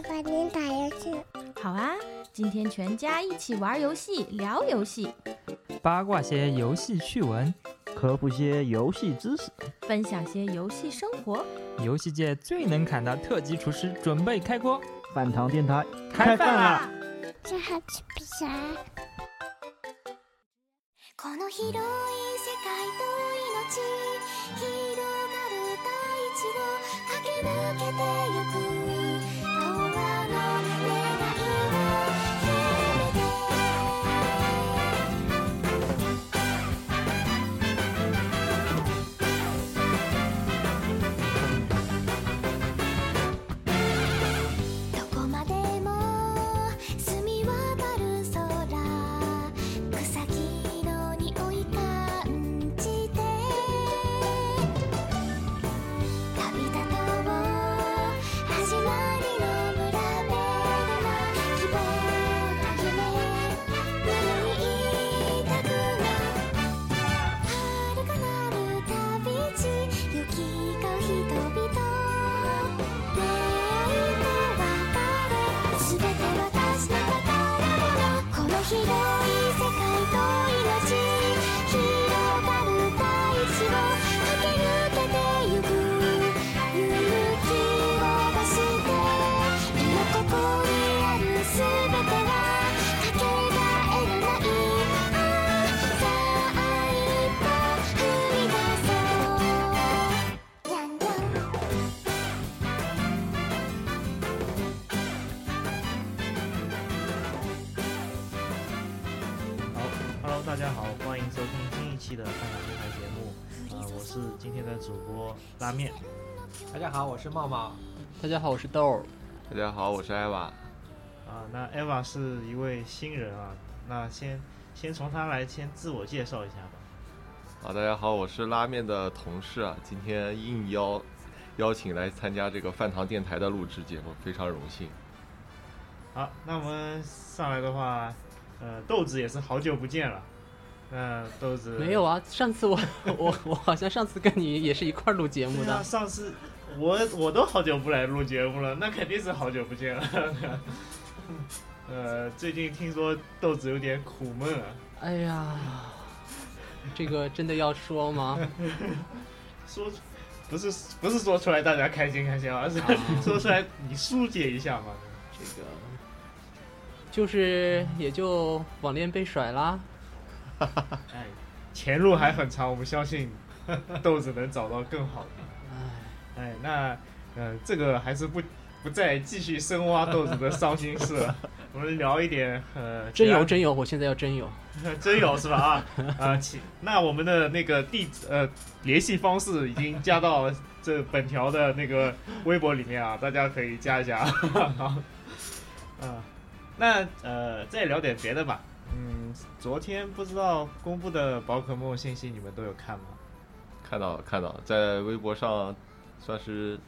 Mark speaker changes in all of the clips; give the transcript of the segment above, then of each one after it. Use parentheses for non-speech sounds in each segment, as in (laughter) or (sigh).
Speaker 1: 爸爸，您打游戏。
Speaker 2: 好啊，今天全家一起玩游戏、聊游戏，
Speaker 3: 八卦些游戏趣闻，
Speaker 4: 科普些游戏知识，
Speaker 2: 分享些游戏生活。
Speaker 3: 游戏界最能砍的特级厨师准备开锅，
Speaker 4: 饭堂电台
Speaker 3: 开饭啦！
Speaker 1: 这还吃比啥？
Speaker 5: この広い世界と命広がる大地を駆け抜けてゆく 広い世界と
Speaker 6: ，Hello，大家好，欢迎收听新一期的饭堂电台节目。啊、我是今天的主播拉面。
Speaker 7: 大家好，我是茂茂。
Speaker 8: 大家好，我是豆儿。
Speaker 9: 大家好，我是艾娃。
Speaker 6: 啊，那艾娃是一位新人啊，那先先从他来先自我介绍一下吧。
Speaker 9: 啊，大家好，我是拉面的同事啊，今天应邀邀请来参加这个饭堂电台的录制节目，非常荣幸。
Speaker 6: 好，那我们上来的话，呃，豆子也是好久不见了。那豆子
Speaker 8: 没有啊，上次我我我好像上次跟你也是一块儿录节目
Speaker 6: 的啊，
Speaker 8: 的。
Speaker 6: 上次我我都好久不来录节目了，那肯定是好久不见了。(laughs) 呃，最近听说豆子有点苦闷啊，
Speaker 8: 哎呀，这个真的要说吗？(laughs)
Speaker 6: 说不是不是说出来大家开心开心啊，而是说出来你疏解一下嘛。
Speaker 8: 这个就是也就网恋被甩啦。(laughs)
Speaker 6: 哎，前路还很长，我们相信豆子能找到更好的。
Speaker 8: 哎，
Speaker 6: 哎，那呃，这个还是不不再继续深挖豆子的伤心事了，(laughs) 我们聊一点呃，
Speaker 8: 真有真有，我现在要真有。(laughs)
Speaker 6: 真有是吧？啊啊，请那我们的那个地址呃联系方式已经加到这本条的那个微博里面啊，大家可以加一下。好，啊，那呃再聊点别的吧。嗯，昨天不知道公布的宝可梦信息你们都有看吗？
Speaker 9: 看到了看到了，在微博上算是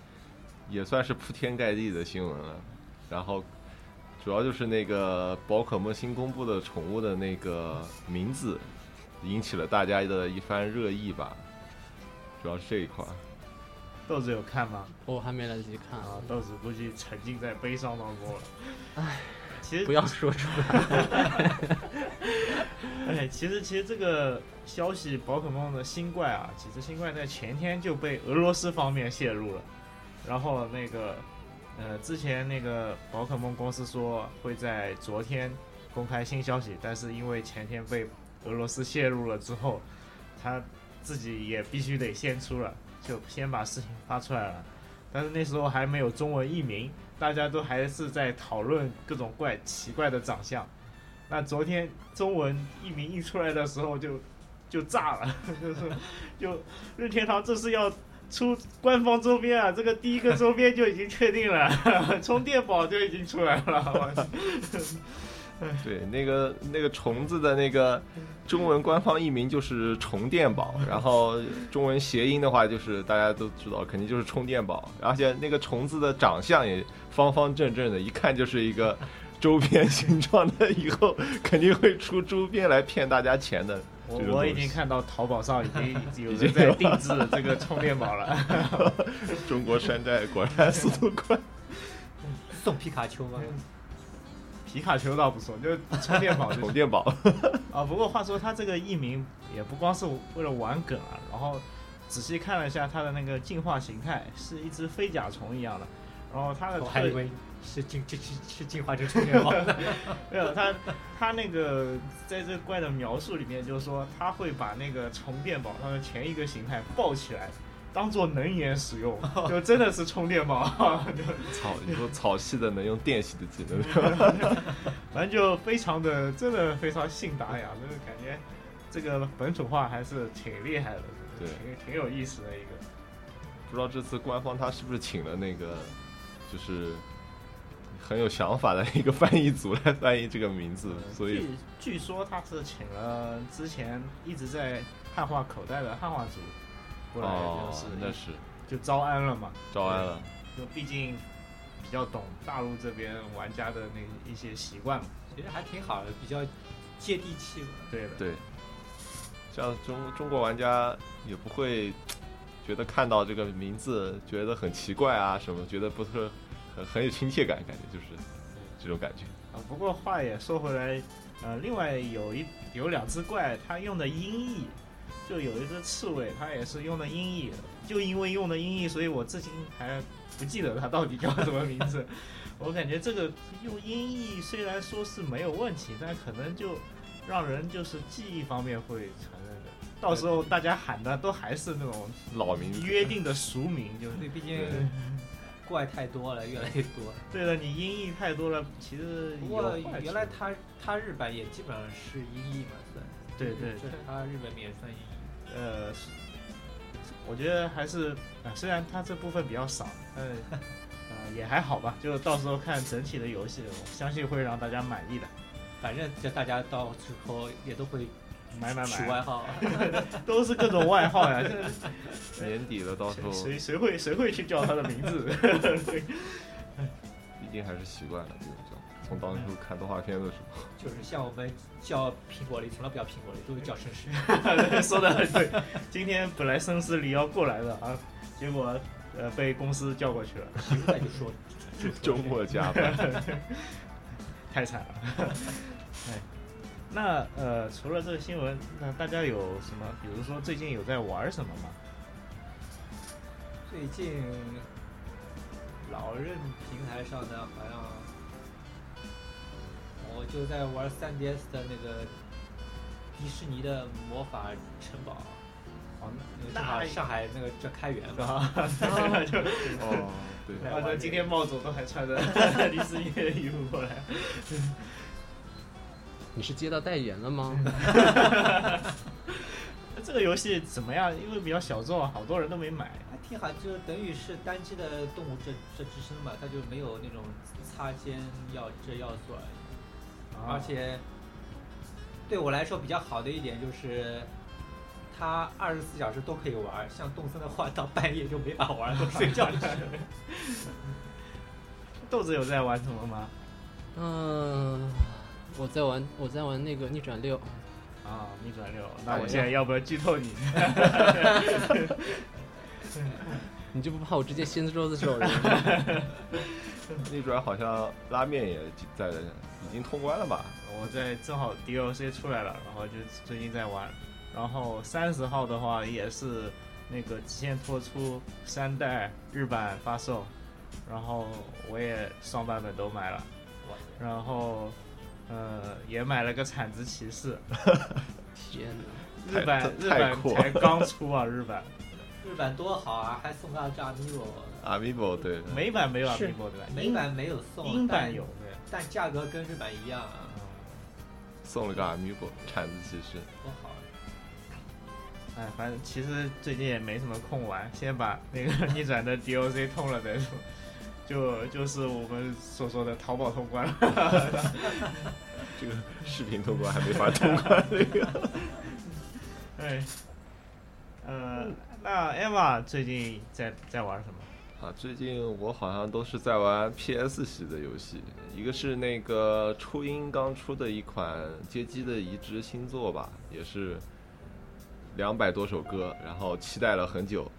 Speaker 9: 也算是铺天盖地的新闻了。然后主要就是那个宝可梦新公布的宠物的那个名字，引起了大家的一番热议吧。主要是这一块。
Speaker 6: 豆子有看吗？
Speaker 8: 我还没来得及看，
Speaker 6: 啊，豆子估计沉浸在悲伤当中了。
Speaker 8: 唉，
Speaker 6: 其实
Speaker 8: 不要说出来。(laughs)
Speaker 6: 哎，其实其实这个消息，宝可梦的新怪啊，其实新怪在前天就被俄罗斯方面泄露了，然后那个呃，之前那个宝可梦公司说会在昨天公开新消息，但是因为前天被俄罗斯泄露了之后，他自己也必须得先出了，就先把事情发出来了。但是那时候还没有中文译名，大家都还是在讨论各种怪奇怪的长相。那昨天中文译名一出来的时候就就炸了，就 (laughs) 是就任天堂这是要出官方周边啊，这个第一个周边就已经确定了，(laughs) 充电宝就已经出来了。
Speaker 9: 对，那个那个虫子的那个中文官方译名就是虫电宝，(laughs) 然后中文谐音的话就是大家都知道，肯定就是充电宝，而且那个虫子的长相也方方正正的，一看就是一个周边形状的，以后肯定会出周边来骗大家钱的。
Speaker 6: 我已经看到淘宝上已经有人在定制这个充电宝了。(laughs)
Speaker 9: 中国山寨果然 (laughs) 速度快。
Speaker 7: 送皮卡丘吗？
Speaker 6: 皮卡丘倒不错，就是充电宝就 (laughs)
Speaker 9: 充电宝，
Speaker 6: 啊。不过话说，他这个艺名也不光是为了玩梗啊，然后仔细看了一下它的那个进化形态，是一只飞甲虫一样的。然后他的特
Speaker 7: 我还以为是进进进是进化成充电宝的。(laughs)
Speaker 6: 没有他他那个在这怪的描述里面，就是说他会把那个充电宝它的前一个形态抱起来，当做能源使用，(laughs) 就真的是充电宝，(laughs) 就
Speaker 9: 草，你说草系的能用电系的技能，
Speaker 6: 反正就非常的，真的非常信达雅，就是感觉这个本土化还是挺厉害的，
Speaker 9: 对
Speaker 6: 挺挺有意思的一个。
Speaker 9: 不知道这次官方他是不是请了那个，就是很有想法的一个翻译组来翻译这个名字，所以
Speaker 6: 据据说他是请了之前一直在汉化口袋的汉化组过来，
Speaker 9: 哦
Speaker 6: 就是，
Speaker 9: 那是
Speaker 6: 就招安了嘛，
Speaker 9: 招安了。
Speaker 6: 就毕竟比较懂大陆这边玩家的那一些习惯嘛。
Speaker 7: 其实还挺好的，比较接地气嘛。
Speaker 6: 对的，
Speaker 9: 对，这样中中国玩家也不会觉得看到这个名字觉得很奇怪啊什么，觉得不是很很有亲切感，感觉就是这种感觉。
Speaker 6: 啊，不过话也说回来，呃，另外有一有两只怪，它用的音译，就有一只刺猬，它也是用的音译，就因为用的音译，所以我至今还不记得它到底叫什么名字。(laughs) 我感觉这个用音译虽然说是没有问题，但可能就让人就是记忆方面会承认的，到时候大家喊的都还是那种
Speaker 9: 老名
Speaker 6: 约定的俗名，就是
Speaker 7: 对，毕竟
Speaker 9: 对
Speaker 7: 怪太多了，越来越多。
Speaker 6: 对了，你音译太多了，其实有
Speaker 7: 不过原来他他日版也基本上是音译嘛，算。
Speaker 6: 对对
Speaker 7: 就是他日本也算音译。
Speaker 6: 呃，是我觉得还是啊、虽然他这部分比较少，但 (laughs) 呃也还好吧。就到时候看整体的游戏，我相信会让大家满意的。
Speaker 7: 反正就大家到时候也都会
Speaker 6: 买买买，
Speaker 7: 取外号。(laughs)
Speaker 6: 都是各种外号呀。(laughs)
Speaker 9: 年底了，到时候
Speaker 6: 谁谁会谁会去叫他的名字？(laughs)
Speaker 9: 毕竟还是习惯了这种叫。从当初看动画片的时候，
Speaker 7: 就是像我们叫苹果梨，从来不叫苹果梨，都是叫绅士。
Speaker 6: 说的很对。今天本来绅士梨要过来的啊，结果呃被公司叫过去了，
Speaker 7: 现在就说
Speaker 9: 周末加班。
Speaker 6: 太惨了。哎，那呃，除了这个新闻，那大家有什么？比如说最近有在玩什么吗？
Speaker 7: 最近老任平台上呢，好像我就在玩 3DS 的那个迪士尼的魔法城堡。
Speaker 6: 哦，
Speaker 7: 那个正好上海那个叫开园嘛，
Speaker 6: 啊，(laughs) 那就
Speaker 9: 哦，对，
Speaker 6: 反正今天茂总都还穿着 (laughs) 迪士尼的衣服过来。
Speaker 8: 你是接到代言了吗？(laughs)
Speaker 6: 这个游戏怎么样？因为比较小众，好多人都没买。
Speaker 7: 还挺好，就等于是单机的动物这这之声嘛，它就没有那种擦肩要这要素而已。
Speaker 6: 啊
Speaker 7: 而且对我来说比较好的一点就是，它二十四小时都可以玩。像动森的话，到半夜就没法玩，都睡觉去了。(laughs)
Speaker 6: 豆子有在玩什么吗？
Speaker 8: 嗯、我在玩我在玩那个逆转六，
Speaker 6: 啊，逆转六。那我现在要不要剧透你？(laughs)
Speaker 8: 你就不怕我直接掀桌子走人？(laughs)
Speaker 9: 逆转好像拉面也在已经通关了吧？
Speaker 6: 我在正好 DLC 出来了，然后就最近在玩。然后三十号的话也是那个极限脱出三代日版发售，然后我也双版本都买了，然后呃也买了个铲子骑士，(laughs)
Speaker 8: 天哪！
Speaker 6: 日
Speaker 9: 本
Speaker 6: 日
Speaker 9: 本
Speaker 6: 才刚出啊，日本
Speaker 7: 日本多好啊，还送到这
Speaker 9: Amiibo，Amiibo 对，
Speaker 6: 美版没有
Speaker 8: 是
Speaker 6: Amiibo 对吧？
Speaker 7: 美版没有送，但
Speaker 6: 英版有，对。
Speaker 7: 但价格跟日版一样啊，
Speaker 9: 送了个 Amiibo 铲子骑士，
Speaker 7: 多好啊！
Speaker 6: 哎，反正其实最近也没什么空玩，先把那个逆转的 DLC 通了再说。就就是我们所说的淘宝通关了。(laughs)
Speaker 9: 这个视频通关还没法通关那个。(laughs)
Speaker 6: 哎，呃，那 Emma 最近在在玩什么？
Speaker 9: 啊，最近我好像都是在玩 PS 系的游戏，一个是那个初音刚出的一款街机的移植新作吧，也是两百多首歌，然后期待了很久，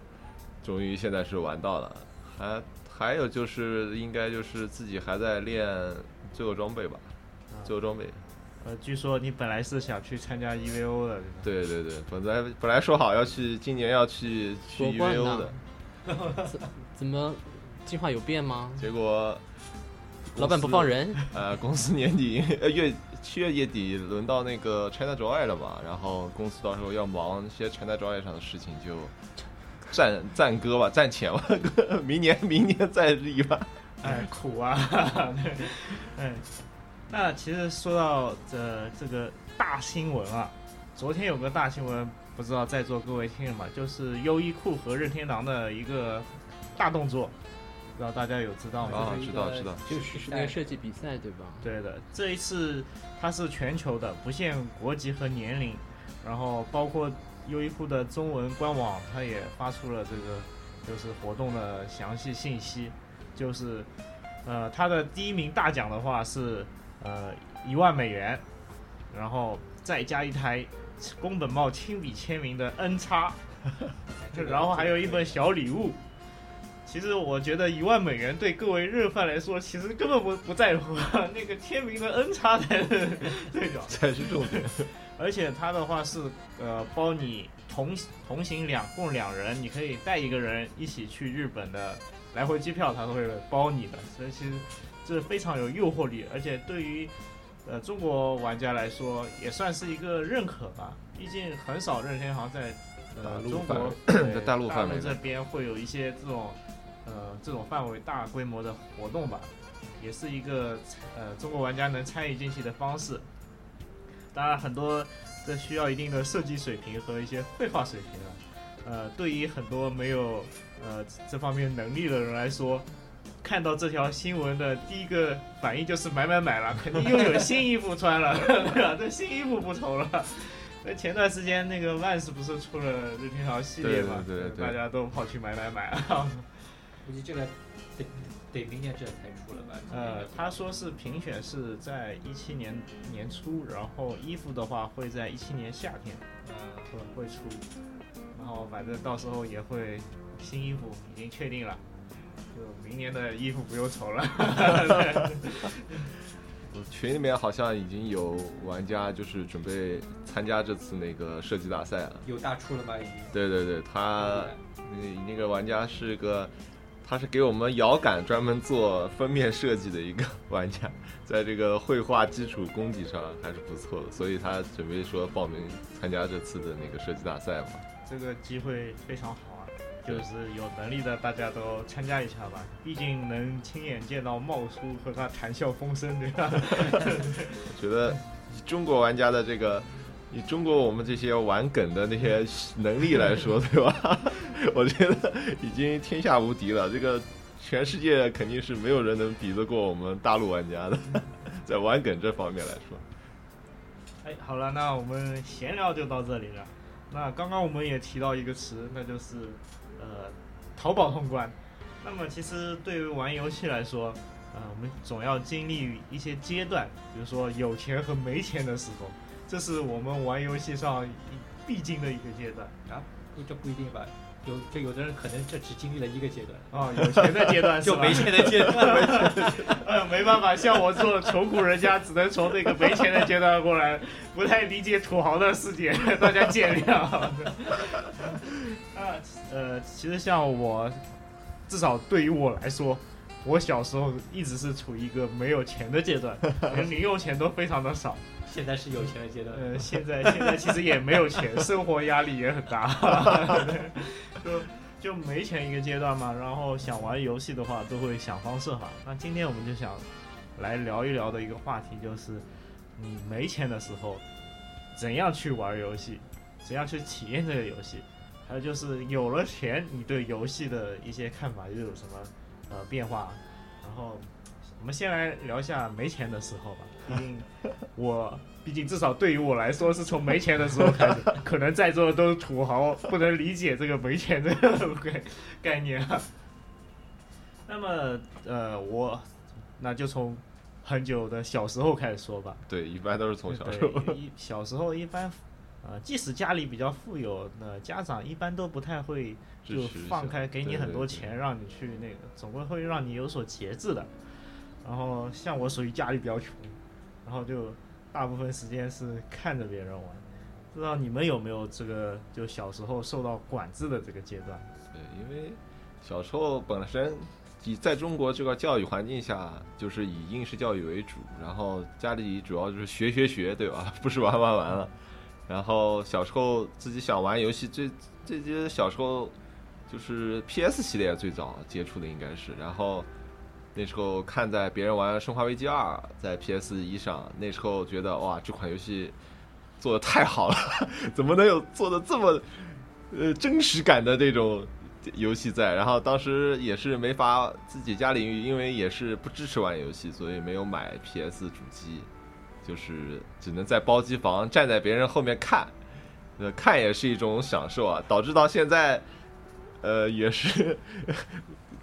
Speaker 9: 终于现在是玩到了，还还有就是应该就是自己还在练最后装备吧，最后装备。
Speaker 6: 呃，据说你本来是想去参加 EVO 的，
Speaker 9: 对对对，本来本来说好要去今年要去去 EVO
Speaker 8: 呢
Speaker 9: 的，
Speaker 8: 怎么计划有变吗？
Speaker 9: 结果 (laughs)
Speaker 8: 老板不放人，
Speaker 9: 呃，公司年底呃月七月月底轮到那个 China Joy 了嘛，然后公司到时候要忙一些 China Joy 上的事情，就暂暂搁吧，暂且吧，(laughs) 明年明年再立吧。
Speaker 6: 哎，苦啊！对，哎，那其实说到这这个大新闻啊，昨天有个大新闻，不知道在座各位听了吗？就是优衣库和任天堂的一个大动作，不知道大家有知道吗？
Speaker 9: 啊知道知道
Speaker 8: 就是是那个设计比赛对吧？
Speaker 6: 对的，这一次它是全球的，不限国籍和年龄，然后包括优衣库的中文官网，它也发出了这个就是活动的详细信息，就是呃，它的第一名大奖的话是呃一万美元，然后再加一台宫本茂亲笔签名的 N 叉，(laughs) 然后还有一本小礼物。其实我觉得一万美元对各位日饭来说，其实根本不不在乎，(laughs) 那个签名的 N 叉才是最主要。(laughs)
Speaker 9: 才是重点。(laughs)
Speaker 6: 而且它的话是呃包你同同行两共两人，你可以带一个人一起去日本的来回机票，它都会包你的，所以其实这非常有诱惑力，而且对于呃中国玩家来说也算是一个认可吧，毕竟很少任天堂在呃中国
Speaker 9: 在大陆范围
Speaker 6: 这边会有一些这种呃这种范围大规模的活动吧，也是一个呃中国玩家能参与进去的方式。当然，很多这需要一定的设计水平和一些绘画水平啊。呃，对于很多没有呃这方面能力的人来说，看到这条新闻的第一个反应就是买买买了，肯定又有新衣服穿了，(laughs) 对吧？这新衣服不愁了。那前段时间那个 Vans 不是出了任天堂系列嘛？
Speaker 9: 对对对对
Speaker 6: 大家都跑去买买买啊。
Speaker 7: 估计这个得得明年这才出了吧？
Speaker 6: 呃，他说是评选是在一七年年初，然后衣服的话会在一七年夏天
Speaker 7: 嗯，
Speaker 6: 会会出，然后反正到时候也会新衣服已经确定了，就明年的衣服不用愁了。(laughs)
Speaker 9: 群里面好像已经有玩家就是准备参加这次那个设计大赛了。
Speaker 7: 有大出了吧？已经。
Speaker 9: 对对对，他那那个玩家是个，他是给我们遥感专门做封面设计的一个玩家，在这个绘画基础功底上还是不错的，所以他准备说报名参加这次的那个设计大赛嘛。
Speaker 6: 这个机会非常好啊，就是有能力的大家都参加一下吧，毕竟能亲眼见到茂叔和他谈笑风生，对吧？
Speaker 9: 我觉得以中国玩家的这个，以中国我们这些玩梗的那些能力来说，对吧？我觉得已经天下无敌了。这个全世界肯定是没有人能比得过我们大陆玩家的，(laughs) 在玩梗这方面来说。
Speaker 6: 哎，好了，那我们闲聊就到这里了。那刚刚我们也提到一个词，那就是呃淘宝通关。那么其实对于玩游戏来说，呃，我们总要经历一些阶段，比如说有钱和没钱的时候，这是我们玩游戏上必经的一个阶段。
Speaker 7: 啊，不这不一定吧？有这有的人可能这只经历了一个阶段，
Speaker 6: 啊、有钱的阶段 (laughs)
Speaker 7: 就没钱的阶段。(laughs)
Speaker 6: 呃，没办法，像我这种穷苦人家，只能从那个没钱的阶段过来，不太理解土豪的世界，大家见谅。(laughs) 啊，呃，其实像我，至少对于我来说，我小时候一直是处于一个没有钱的阶段，连零用钱都非常的少。
Speaker 7: 现在是有钱的阶段。
Speaker 6: 呃，现在现在其实也没有钱，(laughs) 生活压力也很大，(laughs) 就就没钱一个阶段嘛。然后想玩游戏的话，都会想方设法。那今天我们就想来聊一聊的一个话题，就是你没钱的时候，怎样去玩游戏，怎样去体验这个游戏，还有就是有了钱，你对游戏的一些看法又有什么呃变化？然后我们先来聊一下没钱的时候吧，毕竟 (laughs) 我，毕竟至少对于我来说，是从没钱的时候开始，可能在座的都是土豪，不能理解这个没钱这个 (laughs) 概概念啊。那么，呃，我那就从很久的小时候开始说吧。
Speaker 9: 对，一般都是从小时候。
Speaker 6: 小时候一般呃，即使家里比较富有，那家长一般都不太会就放开给你很多钱让你去那个，总归会让你有所节制的。然后像我属于家里比较穷，然后就大部分时间是看着别人玩。不知道你们有没有这个就小时候受到管制的这个阶段？
Speaker 9: 对，因为小时候本身以在中国这个教育环境下，就是以应试教育为主，然后家里主要就是学学学，对吧？(laughs) 不是玩玩玩了。然后小时候自己想玩游戏，最这些小时候就是 PS 系列最早接触的应该是，然后那时候看在别人玩《生化危机二》在 PS 一上，那时候觉得哇，这款游戏做的太好了，(laughs) 怎么能有做的这么呃真实感的这种游戏在？然后当时也是没法，自己家里因为也是不支持玩游戏，所以没有买 PS 主机，就是只能在包机房站在别人后面看，呃，看也是一种享受啊，导致到现在，呃，也是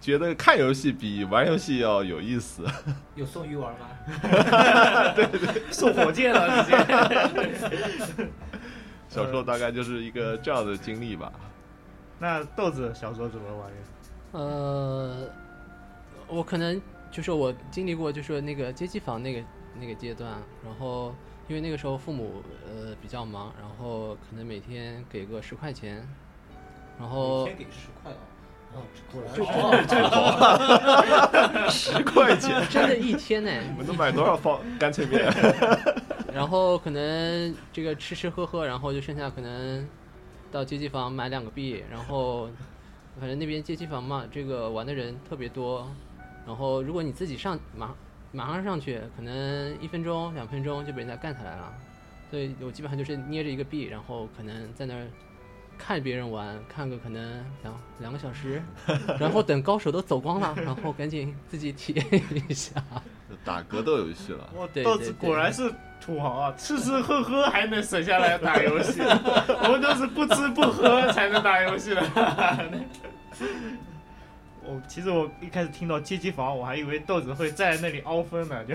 Speaker 9: 觉得看游戏比玩游戏要有意思。(laughs)
Speaker 7: 有送鱼丸吗？(laughs) (laughs)
Speaker 6: 对对送火箭了，直接。
Speaker 9: 小时候大概就是一个这样的经历吧。
Speaker 6: 那豆子小时候怎么玩游戏？
Speaker 8: 呃，我可能就是我经历过就是那个街机房那个那个阶段，然后因为那个时候父母呃比较忙，然后可能每天给个十块钱，然后
Speaker 7: 每天给十块哦。
Speaker 6: 哦，果然
Speaker 9: 十块钱，
Speaker 8: 真的一天呢。
Speaker 9: 你们都买多少方干脆面？
Speaker 8: 然后可能这个吃吃喝喝，然后就剩下可能到街机房买两个币，然后反正那边街机房嘛，这个玩的人特别多，然后如果你自己上马马上上去，可能一分钟两分钟就被人家干下来了，所以我基本上就是捏着一个币，然后可能在那儿看别人玩，看个可能两两个小时，(laughs) 然后等高手都走光了，然后赶紧自己体验一下。
Speaker 9: 打格斗游戏了。
Speaker 6: 我
Speaker 8: 对
Speaker 6: 豆子果然是土豪啊，吃吃喝喝还能省下来打游戏，(laughs) 我们都是不吃不喝才能打游戏的。我其实我一开始听到街机房，我还以为豆子会在那里凹分呢，就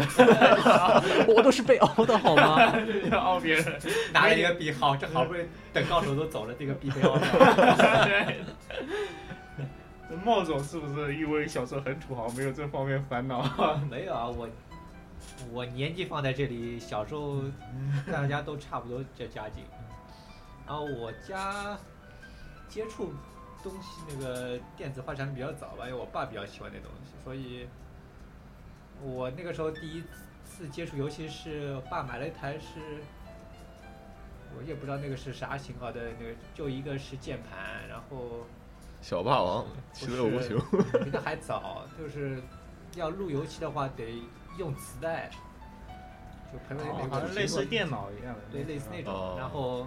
Speaker 6: (laughs)
Speaker 8: 我都是被凹的好吗？(laughs)
Speaker 6: 要凹别人。(laughs)
Speaker 7: 拿了一个币，好，这好不容易等高手都走了，这个币被凹了。
Speaker 6: 对茂总是不是因为小时候很土豪，没有这方面烦恼？
Speaker 7: 没有啊，我我年纪放在这里，小时候大家都差不多这家境。然后我家接触东西那个电子化产品比较早吧，因为我爸比较喜欢那东西，所以我那个时候第一次接触游戏是我爸买了一台是，我也不知道那个是啥型号的，那个就一个是键盘，然后。
Speaker 9: 小霸王，其乐无穷。
Speaker 7: 比那还早，就是要路由器的话得用磁带，就朋友那个
Speaker 6: 好像类似电脑一样的，
Speaker 7: 对，类似那种，
Speaker 9: 哦
Speaker 7: 然后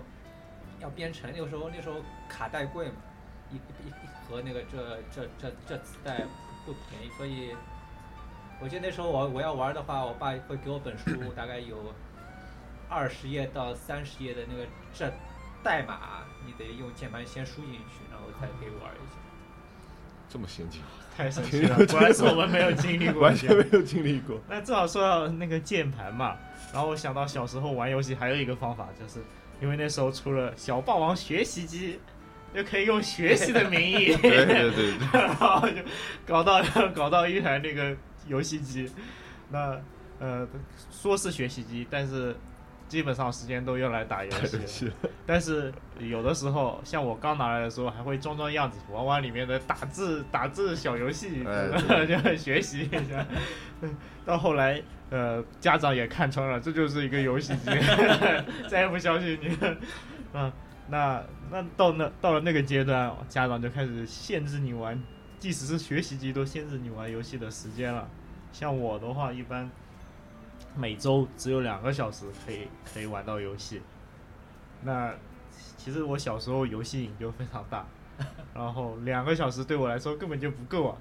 Speaker 7: 要编程，那个时候那时候卡带贵嘛，一一一盒那个这这这这磁带不便宜，所以我记得那时候我我要玩的话，我爸会给我本书，(clears throat) 大概有二十页到三十页的那个这代码，你得用键盘先输进去，然后才可以玩一下。
Speaker 9: 这么先进，(laughs)
Speaker 6: 太神奇了，(laughs) 果然是我们没有经历过，
Speaker 9: 完全没有经历过。
Speaker 6: 那正好说到那个键盘嘛，然后我想到小时候玩游戏还有一个方法，就是因为那时候出了小霸王学习机，就可以用学习的名义，(laughs)
Speaker 9: 对对对。对，
Speaker 6: 然后就搞到搞到一台那个游戏机，那呃说是学习机，但是基本上时间都用来打游戏 (laughs) 但是有的时候，像我刚拿来的时候，还会装装样子，玩玩里面的打字打字小游戏，
Speaker 9: 哎 (laughs)
Speaker 6: 就学习一下。到后来，呃，家长也看穿了，这就是一个游戏机，再也不相信你。嗯，那那到那到了那个阶段，家长就开始限制你玩，即使是学习机都限制你玩游戏的时间了。像我的话，一般每周只有两个小时可以可以玩到游戏。那其实我小时候游戏瘾就非常大，然后两个小时对我来说根本就不够啊。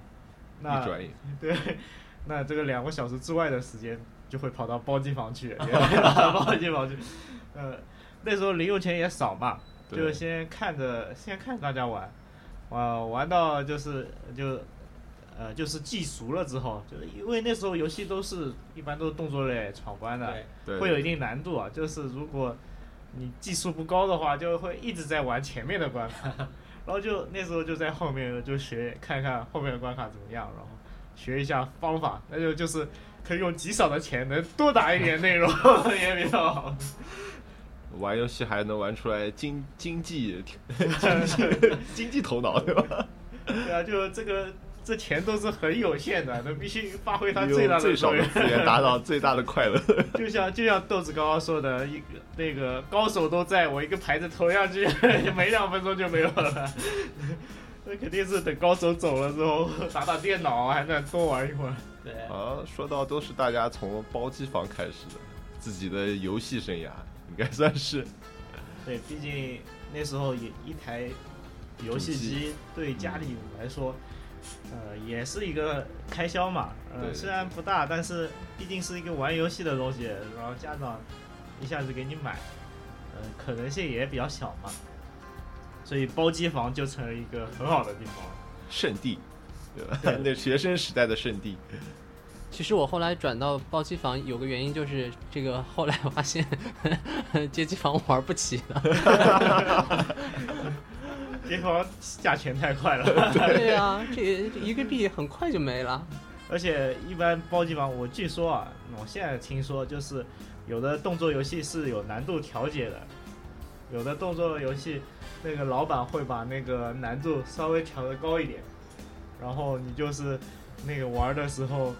Speaker 6: 那
Speaker 9: 一转眼，(laughs)
Speaker 6: 对，那这个两个小时之外的时间就会跑到包机房去，(laughs) 包机房去。呃，那时候零用钱也少嘛，就先看着先看大家玩，玩玩到就是就呃就是记熟了之后，就是因为那时候游戏都是一般都是动作类闯关的，会有一定难度啊。就是如果你技术不高的话，就会一直在玩前面的关卡，(laughs) 然后就那时候就在后面就学看看后面的关卡怎么样，然后学一下方法，那就就是可以用极少的钱能多打一点内容。(laughs) 也比较好。
Speaker 9: 玩游戏还能玩出来经经济经济经济头脑，对吧？
Speaker 6: 对啊，就这个这钱都是很有限的，那必须发挥它最大的
Speaker 9: 用最少资源达到最大的快乐。
Speaker 6: 就像就像豆子刚刚说的，一个那个高手都在，我一个牌子投下去，没两分钟就没有了。那肯定是等高手走了之后，打打电脑还能多玩一会儿。
Speaker 7: 对，
Speaker 9: 啊，说到都是大家从包机房开始的，自己的游戏生涯应该算是 (laughs)
Speaker 6: 对，毕竟那时候也一台游戏
Speaker 9: 机
Speaker 6: 机对家里来说，呃，也是一个开销嘛。呃，虽然不大，但是毕竟是一个玩游戏的东西，然后家长一下子给你买，呃，可能性也比较小嘛。所以包机房就成了一个很好的地方。
Speaker 9: 圣地，对吧？(laughs) 那学生时代的圣地。
Speaker 8: 其实我后来转到包机房有个原因就是这个，后来发现 (laughs) 街机房玩不起了。
Speaker 6: 街房价钱太快了，
Speaker 8: 对呀、这这一个币很快就没了。
Speaker 6: 而且一般包机房，我据说啊，我现在听说就是有的动作游戏是有难度调节的，有的动作游戏那个老板会把那个难度稍微调的高一点，然后你就是那个玩的时候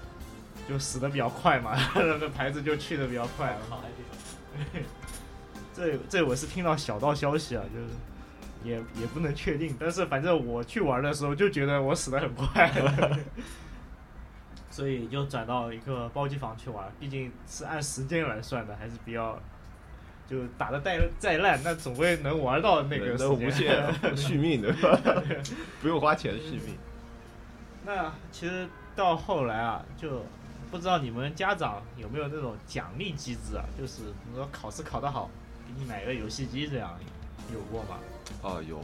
Speaker 6: 就死的比较快嘛，(laughs) 那个牌子就去的比较快。
Speaker 7: 好还是这。
Speaker 6: 这这我是听到小道消息啊，就是也也不能确定，但是反正我去玩的时候就觉得我死的很快，(laughs) 所以就转到一个包机房去玩，毕竟是按时间来算的，还是比较就打的再再烂，那总归能玩到那个
Speaker 9: 无。(laughs) 限续命的？不用花钱续命。
Speaker 6: 那其实到后来啊，就不知道你们家长有没有那种奖励机制啊？就是比如说考试考得好，给你买个游戏机这样，有过吗？
Speaker 9: 啊，有，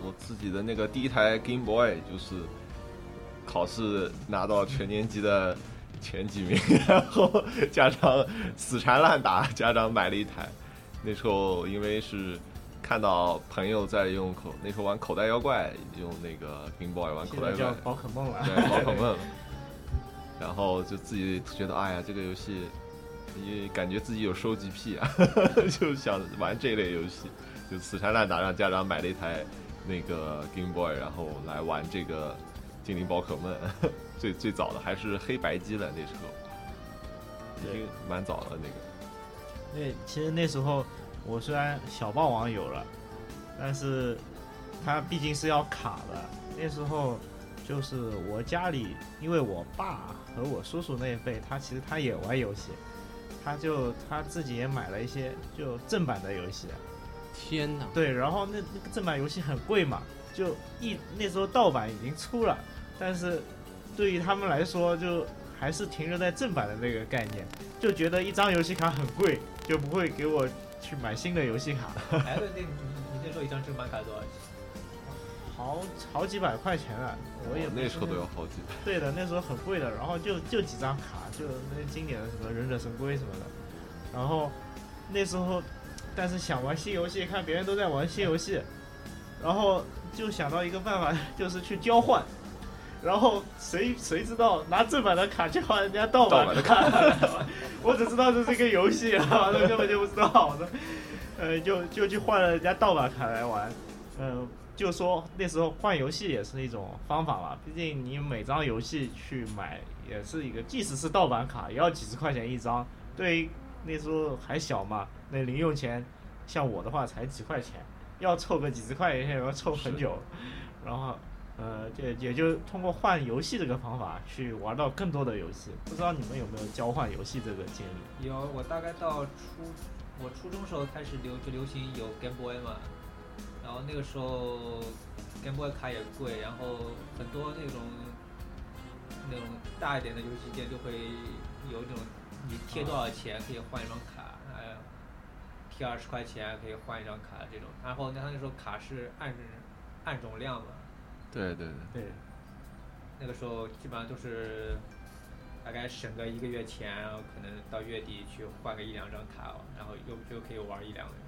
Speaker 9: 我自己的那个第一台 Game Boy 就是考试拿到全年级的前几名，(laughs) 然后家长死缠烂打，家长买了一台。那时候因为是看到朋友在用口，那时候玩口袋妖怪，用那个 Game Boy 玩口袋妖怪
Speaker 6: 宝可梦了。
Speaker 9: 对，宝可梦。然后就自己觉得，哎呀，这个游戏也感觉自己有收集癖啊，(laughs) 就想玩这类游戏，就死缠烂打让家长买了一台那个 Game Boy，然后来玩这个精灵宝可梦。(laughs) 最最早的还是黑白机的，那时候已经蛮早了那个。
Speaker 6: 那，其实那时候我虽然小霸王有了，但是它毕竟是要卡的。那时候就是我家里，因为我爸和我叔叔那一辈，他其实他也玩游戏，他就他自己也买了一些就正版的游戏。
Speaker 8: 天哪！
Speaker 6: 对，然后那那个正版游戏很贵嘛，就一那时候盗版已经出了，但是对于他们来说，就还是停留在正版的那个概念，就觉得一张游戏卡很贵，就不会给我去买新的游戏卡，
Speaker 7: 哎，对，那你你那时候一张正版卡多少钱？
Speaker 6: 好好几百块钱了，我也
Speaker 9: 那时候都要好几百。
Speaker 6: 对的，那时候很贵的，然后就就几张卡，就那经典的什么忍者神龟什么的，然后那时候，但是想玩新游戏，看别人都在玩新游戏，然后就想到一个办法，(laughs) 就是去交换，然后谁谁知道拿正版的卡去换人家盗版的卡，(laughs) 我只知道这是一个游戏啊，我根本就不知道。的，(laughs) 呃，就就去换了人家盗版卡来玩，嗯、就说那时候换游戏也是一种方法吧，毕竟你每张游戏去买也是一个，即使是盗版卡也要几十块钱一张。对那时候还小嘛，那零用钱像我的话才几块钱，要凑个几十块钱也要凑很久。然后呃，也也就通过换游戏这个方法去玩到更多的游戏。不知道你们有没有交换游戏这个经历？
Speaker 7: 有，我大概到初，我初中时候开始流就流行有 Game Boy 嘛，然后那个时候 Game Boy 卡也贵，然后很多那种那种大一点的游戏店就会有那种你贴多少钱可以换一张卡，呃，贴二十块钱可以换一张卡这种，然后那他那时候卡是按按总量嘛，
Speaker 9: 对对对，
Speaker 6: 对，
Speaker 7: 那个时候基本上都是大概省个一个月钱，然后可能到月底去换个一两张卡，然后又就可以玩一两个月。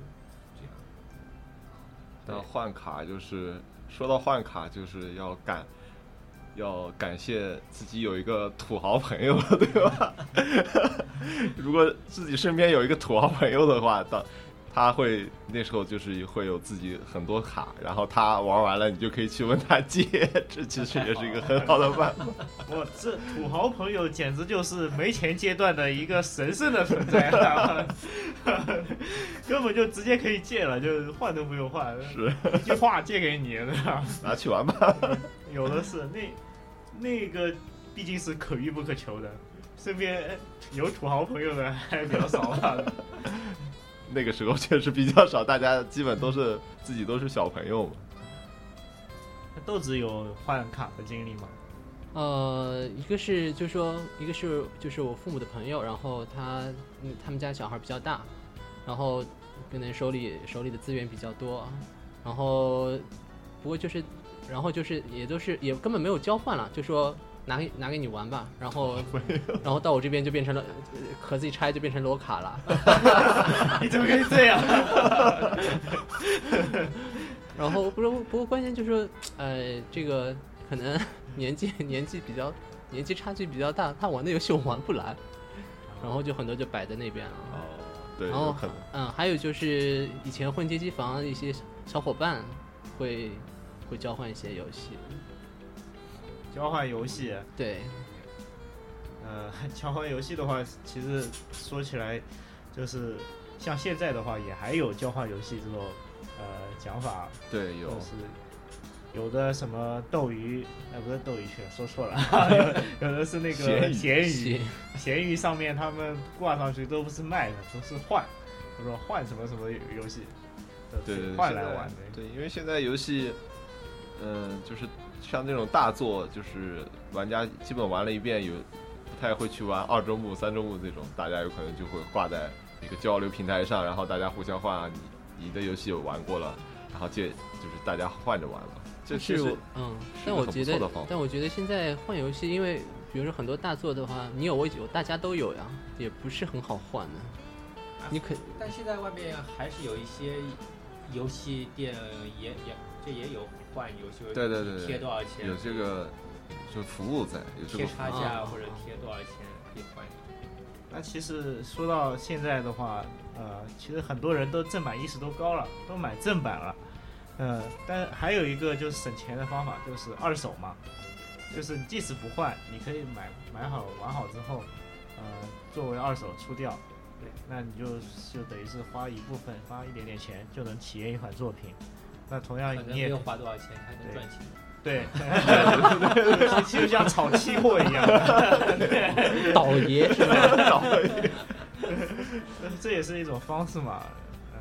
Speaker 9: 但换卡就是说到换卡，就是要感要感谢自己有一个土豪朋友，对吧？(laughs) 如果自己身边有一个土豪朋友的话，到他会那时候就是会有自己很多卡，然后他玩完了，你就可以去问他借，这其实也是一个很好的办法。
Speaker 6: 我这土豪朋友简直就是没钱阶段的一个神圣的存在啊！(laughs) 根本就直接可以借了，就换都不用换，
Speaker 9: 是
Speaker 6: 一句话借给你，对吧？
Speaker 9: 拿去玩吧。(laughs)
Speaker 6: 有的是，那那个毕竟是可遇不可求的，身边有土豪朋友的还比较少吧。(laughs)
Speaker 9: 那个时候确实比较少，大家基本都是自己都是小朋友嘛。
Speaker 6: 豆子有换卡的经历吗？
Speaker 8: 呃，一个是就是说，一个是就是我父母的朋友，然后他嗯他们家小孩比较大，然后可能手里手里的资源比较多，然后不过就是然后就是也都是也根本没有交换了，就说拿给拿给你玩吧，然后 (laughs) 然后到我这边就变成了呃盒子一拆就变成罗卡了，(laughs)
Speaker 6: 你怎么可以这样？(laughs)
Speaker 8: 然后不是不过关键就是说呃这个可能年纪年纪比较年纪差距比较大，他玩的游戏我玩不来，然后就很多就摆在那边了。
Speaker 9: 哦，对，
Speaker 8: 然后。嗯，还有就是以前混街机房一些小伙伴会会交换一些游戏，
Speaker 6: 交换游戏，
Speaker 8: 对，
Speaker 6: 呃，(laughs) 交换游戏的话，其实说起来，就是像现在的话，也还有交换游戏这种呃讲法，
Speaker 9: 对，有。
Speaker 6: 就是有的什么斗鱼，呃，不是斗鱼去了，说错了，有 (laughs) 有的是那个
Speaker 9: 闲鱼。
Speaker 6: 闲鱼。上面他们挂上去都不是卖的，都是换，他说换什么什么游戏，
Speaker 9: 对
Speaker 6: 换来玩的。
Speaker 9: 对，因为现在游戏，嗯、就是像那种大作，就是玩家基本玩了一遍，有不太会去玩二周目、三周目这种，大家有可能就会挂在一个交流平台上，然后大家互相换啊，你你的游戏有玩过了，然后借就是大家换着玩了。这其实
Speaker 8: 但是嗯，但我觉得但我觉得现在换游戏，因为比如说很多大作的话，你有我有，大家都有呀，也不是很好换的。你可
Speaker 7: 但现在外面还是有一些游戏店也也这也有换游戏，
Speaker 9: 对对对对
Speaker 7: 贴多少钱，
Speaker 9: 有这个就服务在，有这
Speaker 7: 贴
Speaker 9: 个
Speaker 7: 价
Speaker 8: 啊
Speaker 7: 或者贴多少钱可以换。
Speaker 6: 那其实说到现在的话，呃，其实很多人都正版意识都高了，都买正版了。呃，但还有一个就是省钱的方法，就是二手嘛，就是你即使不换，你可以买买好玩好之后，呃，作为二手出掉。对，那你就就等于是花一部分，花一点点钱就能体验一款作品。那同样你也
Speaker 7: 没有花多少钱还能赚钱。
Speaker 6: 对，就像炒期货一样。
Speaker 8: 倒爷是吧？
Speaker 6: 这也是一种方式嘛，嗯，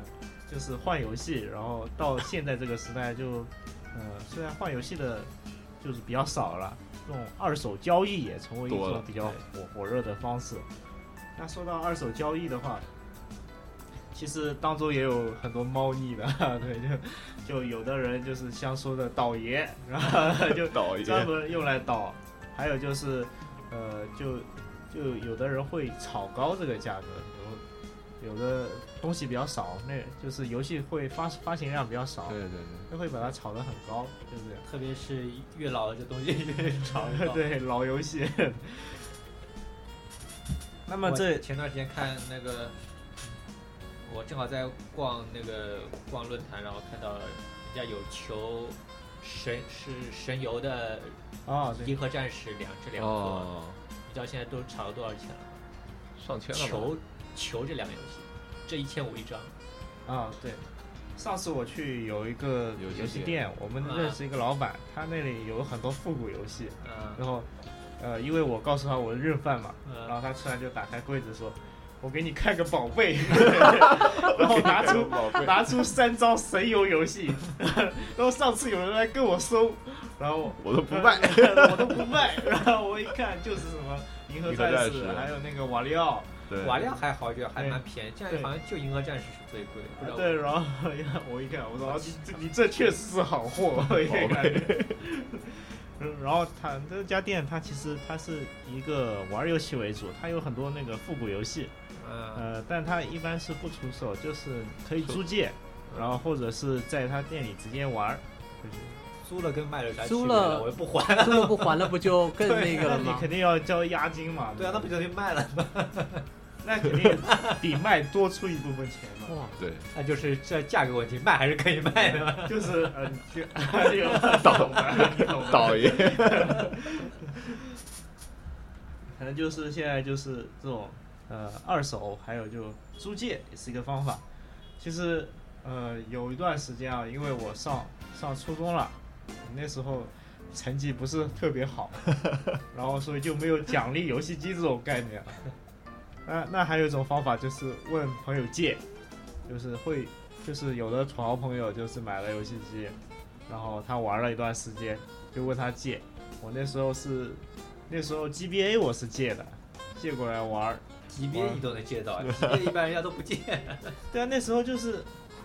Speaker 6: 就是换游戏，然后到现在这个时代就，呃，虽然换游戏的就是比较少了，这种二手交易也成为一种比较火火热的方式。那说到二手交易的话，其实当中也有很多猫腻的，(laughs) 对，就就有的人就是像说的倒爷，然后 (laughs) 就
Speaker 9: 倒一
Speaker 6: 专门用来倒，还有就是，呃，就就有的人会炒高这个价格，有有的东西比较少，那就是游戏会发发行量比较少，
Speaker 9: 对对对。
Speaker 6: 就会把它炒得很高，对不对？
Speaker 7: 特别是越老的这东西越炒越高。(laughs)
Speaker 6: 对老游戏。那么这
Speaker 7: 前段时间看那个，我正好在逛那个逛论坛，然后看到人家有求神是神游的
Speaker 6: 啊，
Speaker 7: 银河战士两这两个，
Speaker 9: 哦，
Speaker 7: 你知道现在都炒了多少钱了？
Speaker 9: 上千了吧？
Speaker 7: 球球这两个游戏，这一千五一张，
Speaker 6: 啊，对。上次我去有一个
Speaker 9: 游戏店
Speaker 6: 店，我们
Speaker 7: 啊
Speaker 6: 认识一个老板，他那里有很多复古游戏，
Speaker 7: 嗯。
Speaker 6: 然后，呃，因为我告诉他我是认贩嘛，然
Speaker 7: 嗯，
Speaker 6: 后他突然就打开柜子说：“我给你看个宝贝。”然后拿出拿出三招神游游戏，(laughs) 然后上次有人来跟我收，然后
Speaker 9: 我都不卖，(laughs)
Speaker 6: 我都不卖，然后我一看就是什么银河战士，还有那个瓦利奥，
Speaker 9: 对，
Speaker 7: 瓦料还好，一点
Speaker 6: 还
Speaker 7: 蛮便宜，现
Speaker 6: 在
Speaker 7: 好像就银河战士是最贵的，不知道。
Speaker 6: 对，然后 (laughs) 我一看，我说你这你这确实是好货，我一看。嗯然后他这家店，它其实它是一个玩游戏为主，它有很多那个复古游戏，
Speaker 7: 嗯，
Speaker 6: 呃，但他一般是不出售，就是可以租借，然后或者是在他店里直接玩儿，
Speaker 7: 租了跟卖了啥区
Speaker 8: 租了
Speaker 7: 我又不还了。
Speaker 8: 租了不还了，不就更那个了吗？
Speaker 6: 你肯定要交押金嘛。
Speaker 7: 对啊，那不就得卖了吗？(laughs)
Speaker 6: 那肯定比卖多出一部分钱嘛。
Speaker 8: 哇，
Speaker 9: 对，
Speaker 7: 那就是这价格问题，卖还是可以卖的嘛。(laughs)
Speaker 6: 就是呃，这个 (laughs)
Speaker 9: 倒倒爷，
Speaker 6: 可能就是现在就是这种呃二手，还有就租借也是一个方法。其实呃有一段时间啊，因为我上上初中了，那时候成绩不是特别好，(laughs) 然后所以就没有奖励游戏机这种概念了。那那还有一种方法就是问朋友借，就是会就是有的土豪朋友就是买了游戏机，然后他玩了一段时间，就问他借。我那时候是那时候 GBA 我是借的，借过来玩儿。
Speaker 7: 级别你都能借到，级别一般人家都不借。(laughs)
Speaker 6: 对啊，那时候就是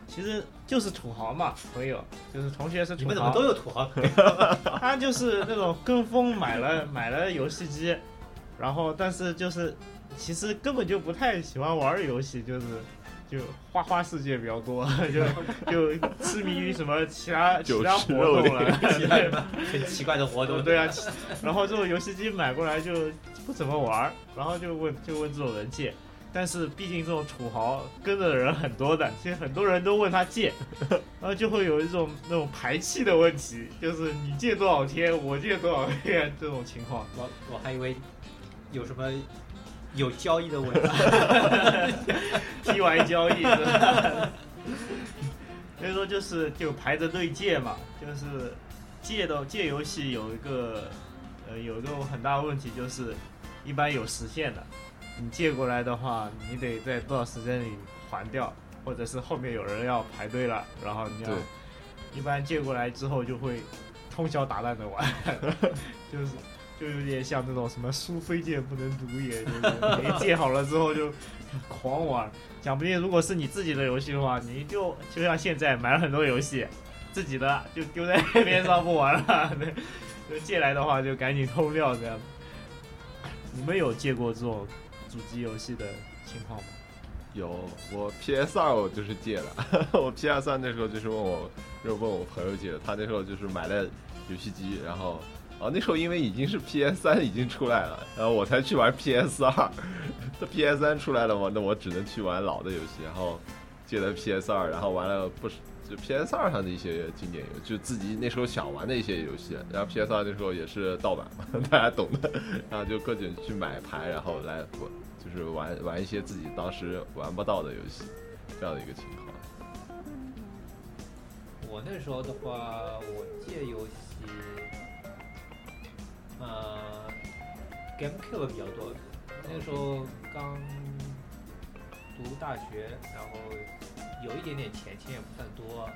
Speaker 6: 其实就是土豪嘛，朋友就是同学是土豪
Speaker 7: 你们怎么都，有土豪？(laughs)
Speaker 6: 他就是那种跟风买了买了游戏机，然后但是就是其实根本就不太喜欢玩游戏，就是就花花世界比较多，(laughs) 就就痴迷于什么其他其他活动了，
Speaker 7: 其他什么 (laughs) (laughs) 很奇怪的活动？
Speaker 6: 对啊，然后这种游戏机买过来就不怎么玩儿，然后就问就问这种人借。但是毕竟这种土豪跟着的人很多的，其实很多人都问他借，然后就会有一种那种排气的问题，就是你借多少天，我借多少天这种情况。
Speaker 7: 我我还以为有什么有交易的问题。(laughs)
Speaker 6: 踢完交易，是 (laughs) 吧所以说就是就排着队借嘛，就是借的借游戏有一个呃有一个很大的问题就是一般有时限的，你借过来的话，你得在多少时间里还掉，或者是后面有人要排队了，然后你要一般借过来之后就会通宵达旦的玩，(laughs) 就是。就有点像那种什么书非借不能读也，就是你借好了之后就狂玩，讲不定如果是你自己的游戏的话，你就就像现在买了很多游戏，自己的就丢在边上不玩了，对，(laughs) 就借来的话就赶紧偷掉这样。你们有借过这种主机游戏的情况吗？
Speaker 9: 有，我 PS 二我就是借了，(laughs) 我 PS 三那时候就是问我，就问我朋友借的，他那时候就是买了游戏机，然后哦那时候因为已经是 PS 三已经出来了，然后我才去玩 PS 二，(laughs) 这 PS 三出来了嘛，那我只能去玩老的游戏，然后借的 PS 二，然后玩了不是就 PS 二上的一些经典游，就自己那时候想玩的一些游戏，然后 PS 二那时候也是盗版嘛，(laughs) 大家懂的，然后就各种去买盘，然后来我就是玩玩一些自己当时玩不到的游戏，这样的一个情况。
Speaker 7: 我那时候的话，我借游戏，呃，GameCube 比较多。那个时候刚读大学，然后有一点点钱，钱也不算多，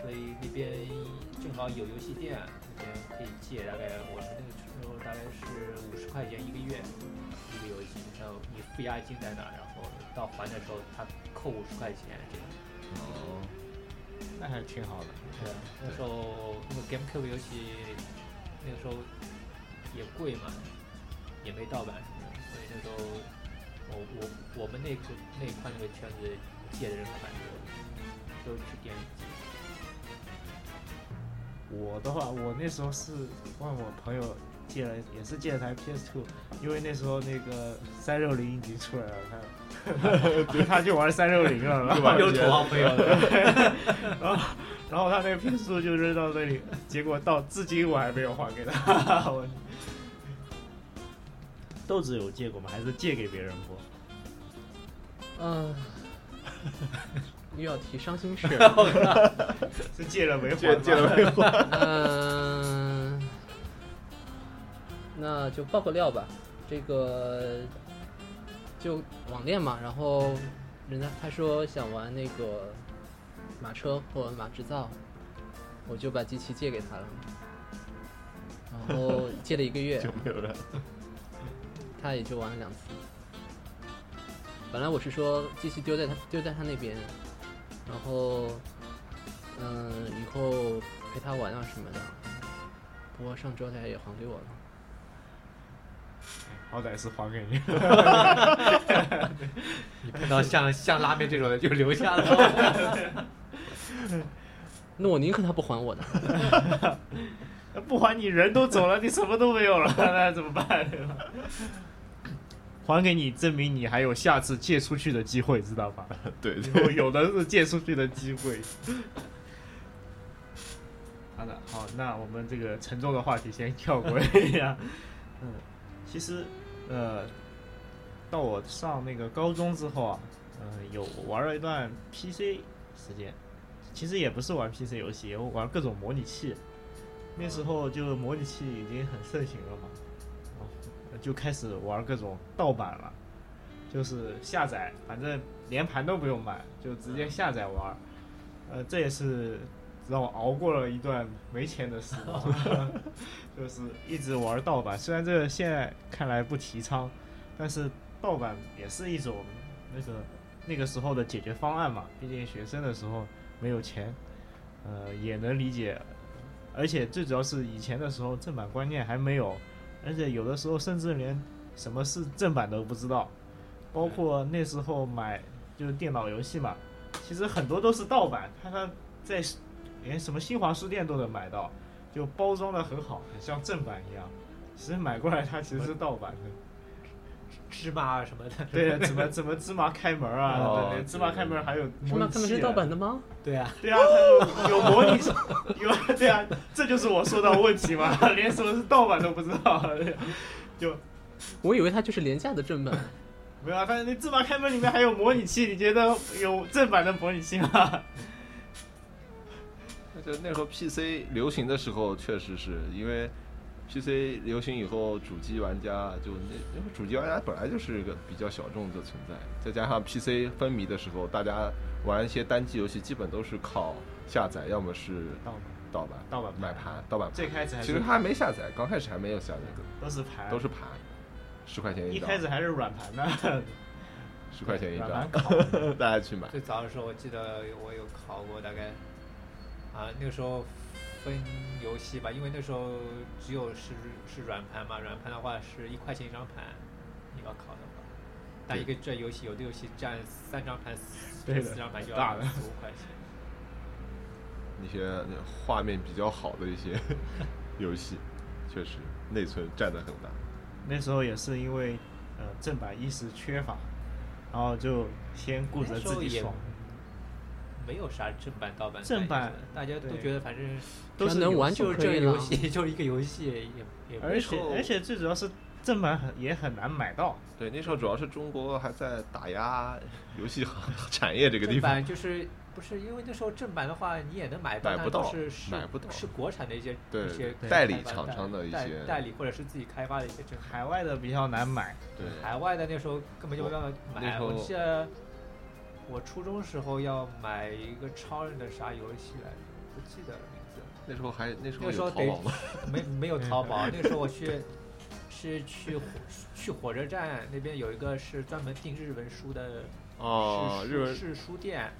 Speaker 7: 所以那边正好有游戏店，那边可以借。大概我们那个时候大概是五十块钱一个月一个游戏，然后你付押金在那儿，然后到还的时候他扣五十块钱这样。
Speaker 9: 哦，
Speaker 6: 那还挺好的。
Speaker 7: 对啊，那时候那个 GameCube 游戏，那个时候也贵嘛，也没盗版什么的，所以那时候我我我们那个那一块那个圈子借的人蛮多，都去店里借。
Speaker 6: 我的话，我那时候是问我朋友借了，也是借了台 PS Two，因为那时候那个三六零已经出来了，他 (laughs) (laughs) 他就玩三六零了，然后
Speaker 7: 有土豪朋友的，(laughs)
Speaker 6: 然后然后他那个 PS Two 就扔到那里，结果到至今我还没有还给他。我豆子有借过吗？还是借给别人过？
Speaker 8: 嗯、又要提伤心事。
Speaker 6: 是借了没还
Speaker 9: 借？借了没还？
Speaker 8: 嗯、那就爆个料吧。这个就网恋嘛，然后人家他说想玩那个马车或马制造，我就把机器借给他了，然后借了一个月，(laughs)
Speaker 9: 就没有了。
Speaker 8: 他也就玩了两次。本来我是说机器丢在他丢在他那边，然后嗯以后陪他玩啊什么的。不过上周他也还给我了。
Speaker 6: 好歹是还给你。(laughs)
Speaker 7: 你碰到像 (laughs) 像拉面这种的就留下了。(laughs)
Speaker 8: 那我宁可他不还我的。
Speaker 6: 不还你人都走了，你什么都没有了，那怎么办？对吧？还给你，证明你还有下次借出去的机会，知道吧？
Speaker 9: 对
Speaker 6: 有有的是借出去的机会。好的，好，那我们这个沉重的话题先跳过一下。嗯，其实，呃，到我上那个高中之后啊，呃，有玩了一段 PC 时间，其实也不是玩 PC 游戏，也玩各种模拟器。那时候就模拟器已经很盛行了嘛，就开始玩各种盗版了，就是下载，反正连盘都不用买，就直接下载玩。呃，这也是让我熬过了一段没钱的时光，(laughs) (laughs) 就是一直玩盗版。虽然这个现在看来不提倡，但是盗版也是一种那个那个时候的解决方案嘛。毕竟学生的时候没有钱，呃，也能理解。而且最主要是以前的时候正版观念还没有，而且有的时候甚至连什么是正版都不知道，包括那时候买就是电脑游戏嘛，其实很多都是盗版，它它在连什么新华书店都能买到，就包装的很好，很像正版一样，其实买过来它其实是盗版的。(laughs)
Speaker 7: 芝麻啊什么的。
Speaker 6: 对，怎么怎么芝麻开门啊？
Speaker 9: 哦
Speaker 6: 对对，芝麻开门还有模拟器
Speaker 8: 芝麻他们是盗版的吗？
Speaker 7: 对啊，
Speaker 6: 对啊，它有有模拟器，有对啊，这就是我说的问题嘛，连什么是盗版都不知道，就
Speaker 8: 我以为它就是廉价的正版。
Speaker 6: 没有啊。但是那芝麻开门里面还有模拟器，你觉得有正版的模拟器吗？
Speaker 9: 就那时候 PC 流行的时候，确实是因为 PC 流行以后，主机玩家就那因为主机玩家本来就是一个比较小众的存在，再加上 PC 风靡的时候，大家玩一些单机游戏基本都是靠下载，要么是
Speaker 6: 盗版
Speaker 9: 盗版、
Speaker 6: 盗版
Speaker 9: 买盘、盗版盘。
Speaker 6: 最开始还
Speaker 9: 其实他还没下载，刚开始还没有下载的，
Speaker 6: 都是盘，
Speaker 9: 都是盘，十块钱一张，
Speaker 6: 一开始还是软盘呢，
Speaker 9: 十块钱一张。(laughs) 大家去买。
Speaker 7: 最早的时候，我记得我有考过，大概啊那个时候分游戏吧，因为那时候只有是是软盘嘛，软盘的话是一块钱一张盘，你要考的话，但一个这游戏有的游戏占三张盘、四
Speaker 6: 对
Speaker 7: 四张盘就
Speaker 6: 大的
Speaker 7: 要四五块钱。(laughs)
Speaker 9: 那些画面比较好的一些 (laughs) 游戏，确实内存占的很大。
Speaker 6: 那时候也是因为呃正版一时缺乏，然后就先顾着自己爽，
Speaker 7: 没有啥正版盗版
Speaker 6: 正版
Speaker 7: 大家都觉得反正
Speaker 6: 都是
Speaker 8: 能玩
Speaker 7: 就是这个
Speaker 8: 就可以了。
Speaker 7: 游戏，(laughs) 就是一个游戏，也也
Speaker 6: 而且而且最主要是正版很也很难买到，
Speaker 9: 对，那时候主要是中国还在打压游戏行 (laughs) 产业这个地方。
Speaker 7: 正版，就是不是因为那时候正版的话你也能买到，但
Speaker 9: 买不到
Speaker 7: 是是
Speaker 9: 买不到。
Speaker 7: 是国产的一些一些
Speaker 9: 代理厂商的一些
Speaker 7: 代理或者是自己开发的一些正。
Speaker 6: 海外的比较难买。
Speaker 9: 对，
Speaker 7: 海外的那时候根本就没办法买，
Speaker 9: 那时候
Speaker 7: 我记得我初中时候要买一个超人的啥游戏来着，不记得了名字。
Speaker 9: 那时候还那时候
Speaker 7: 那时候得
Speaker 9: 有淘宝吗？
Speaker 7: 没没有淘宝，那个时候我去是去火去火车站那边有一个是专门订日文书的
Speaker 9: 哦，
Speaker 7: 是
Speaker 9: 日文
Speaker 7: 是书店，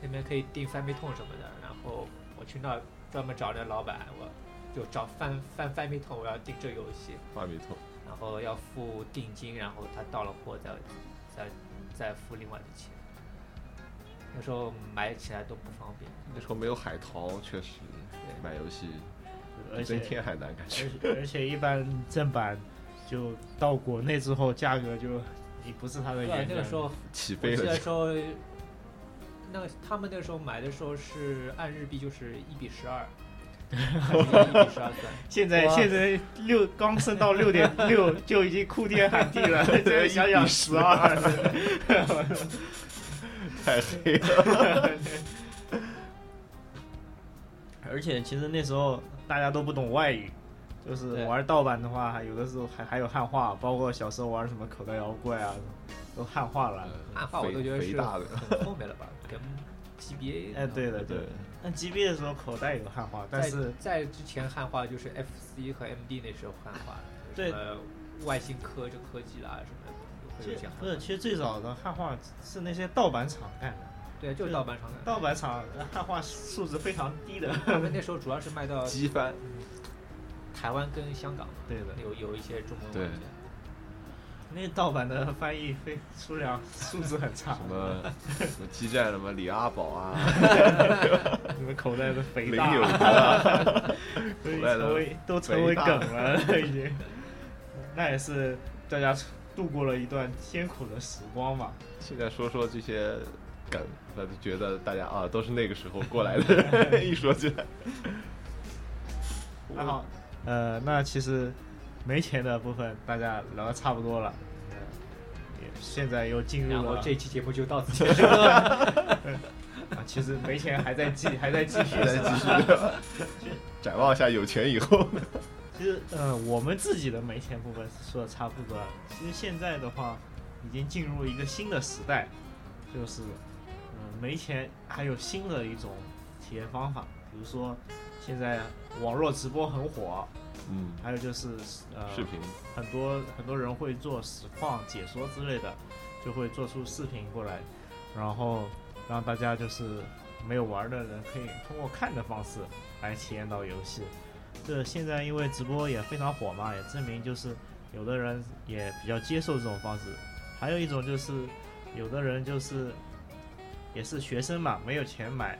Speaker 7: 那边可以订翻倍痛什么的。然后我去那儿专门找那老板，我就找翻翻翻倍痛，我要订这游戏，
Speaker 9: 发米通，
Speaker 7: 然后要付定金，然后他到了货再再再付另外的钱。那时候买起来都不方便，
Speaker 9: 那时候没有海淘，确实买游戏
Speaker 6: 而且
Speaker 9: 比登天还难感觉。
Speaker 6: 而而且一般正版就到国内之后，价格就你不是它的
Speaker 7: 对
Speaker 6: 原，价
Speaker 7: 那个时候
Speaker 9: 起飞了就，
Speaker 7: 记得时候，那个他们那个时候买的时候是按日币就是一比十二，(laughs) 一比十二算。
Speaker 6: 现在现在六刚升到六点六就已经哭天喊地了，(laughs) 再想想十二，(laughs)
Speaker 9: 太黑了。(laughs)
Speaker 6: 而且其实那时候大家都不懂外语，就是
Speaker 7: 对
Speaker 6: 玩盗版的话，还有的时候还还有汉化，包括小时候玩什么口袋妖怪啊，都汉化了。
Speaker 7: 汉化我都觉得是
Speaker 9: 大的
Speaker 7: 后面了吧，跟 GBA (laughs)
Speaker 6: 哎，对的
Speaker 9: 对
Speaker 6: 的。那 GB 的时候口袋有汉化，但是
Speaker 7: 在之前汉化就是 FC 和 MD 那时候汉化的，
Speaker 6: 对
Speaker 7: 外星科就科技啦什么的，会有一些
Speaker 6: 不是，其实最早的汉化是那些盗版厂干的，
Speaker 7: 对，就是盗版厂的。
Speaker 6: 盗版厂汉化素质非常低的。
Speaker 7: 他们 (laughs) 那时候主要是卖到
Speaker 9: 机翻，
Speaker 7: 台湾跟香港嘛，
Speaker 6: 对的
Speaker 7: 有有一些中文
Speaker 9: 对
Speaker 7: 玩家。
Speaker 6: 那盗版的翻译非数量素质很差
Speaker 9: 什，么什么基站什么李阿宝啊，(laughs)
Speaker 6: 你们口袋的肥
Speaker 9: 林
Speaker 6: 大
Speaker 9: 有 (laughs) 德啊，
Speaker 6: 都
Speaker 9: 口袋的
Speaker 6: 成为都成为梗了，已经。那也是大家度过了一段艰苦的时光嘛。
Speaker 9: 现在说说这些梗，那就觉得大家啊都是那个时候过来的人，(laughs) 一说起来，
Speaker 6: 那好，呃，那其实没钱的部分大家聊的差不多了，呃也现在又进入
Speaker 7: 然后
Speaker 6: 了
Speaker 7: 这期节目就到此结束了。(laughs)
Speaker 6: 啊，其实没钱还在继还在继续，
Speaker 9: 在继续 (laughs) 展望一下有钱以后。
Speaker 6: 其实，呃，我们自己的没钱部分是说的差不多了。其实现在的话，已经进入一个新的时代，就是，嗯、没钱还有新的一种体验方法，比如说现在网络直播很火，
Speaker 9: 嗯，
Speaker 6: 还有就是呃，
Speaker 9: 视频，
Speaker 6: 很多很多人会做实况解说之类的，就会做出视频过来，然后让大家就是没有玩的人可以通过看的方式来体验到游戏。这现在因为直播也非常火嘛，也证明就是有的人也比较接受这种方式。还有一种就是有的人就是也是学生嘛，没有钱买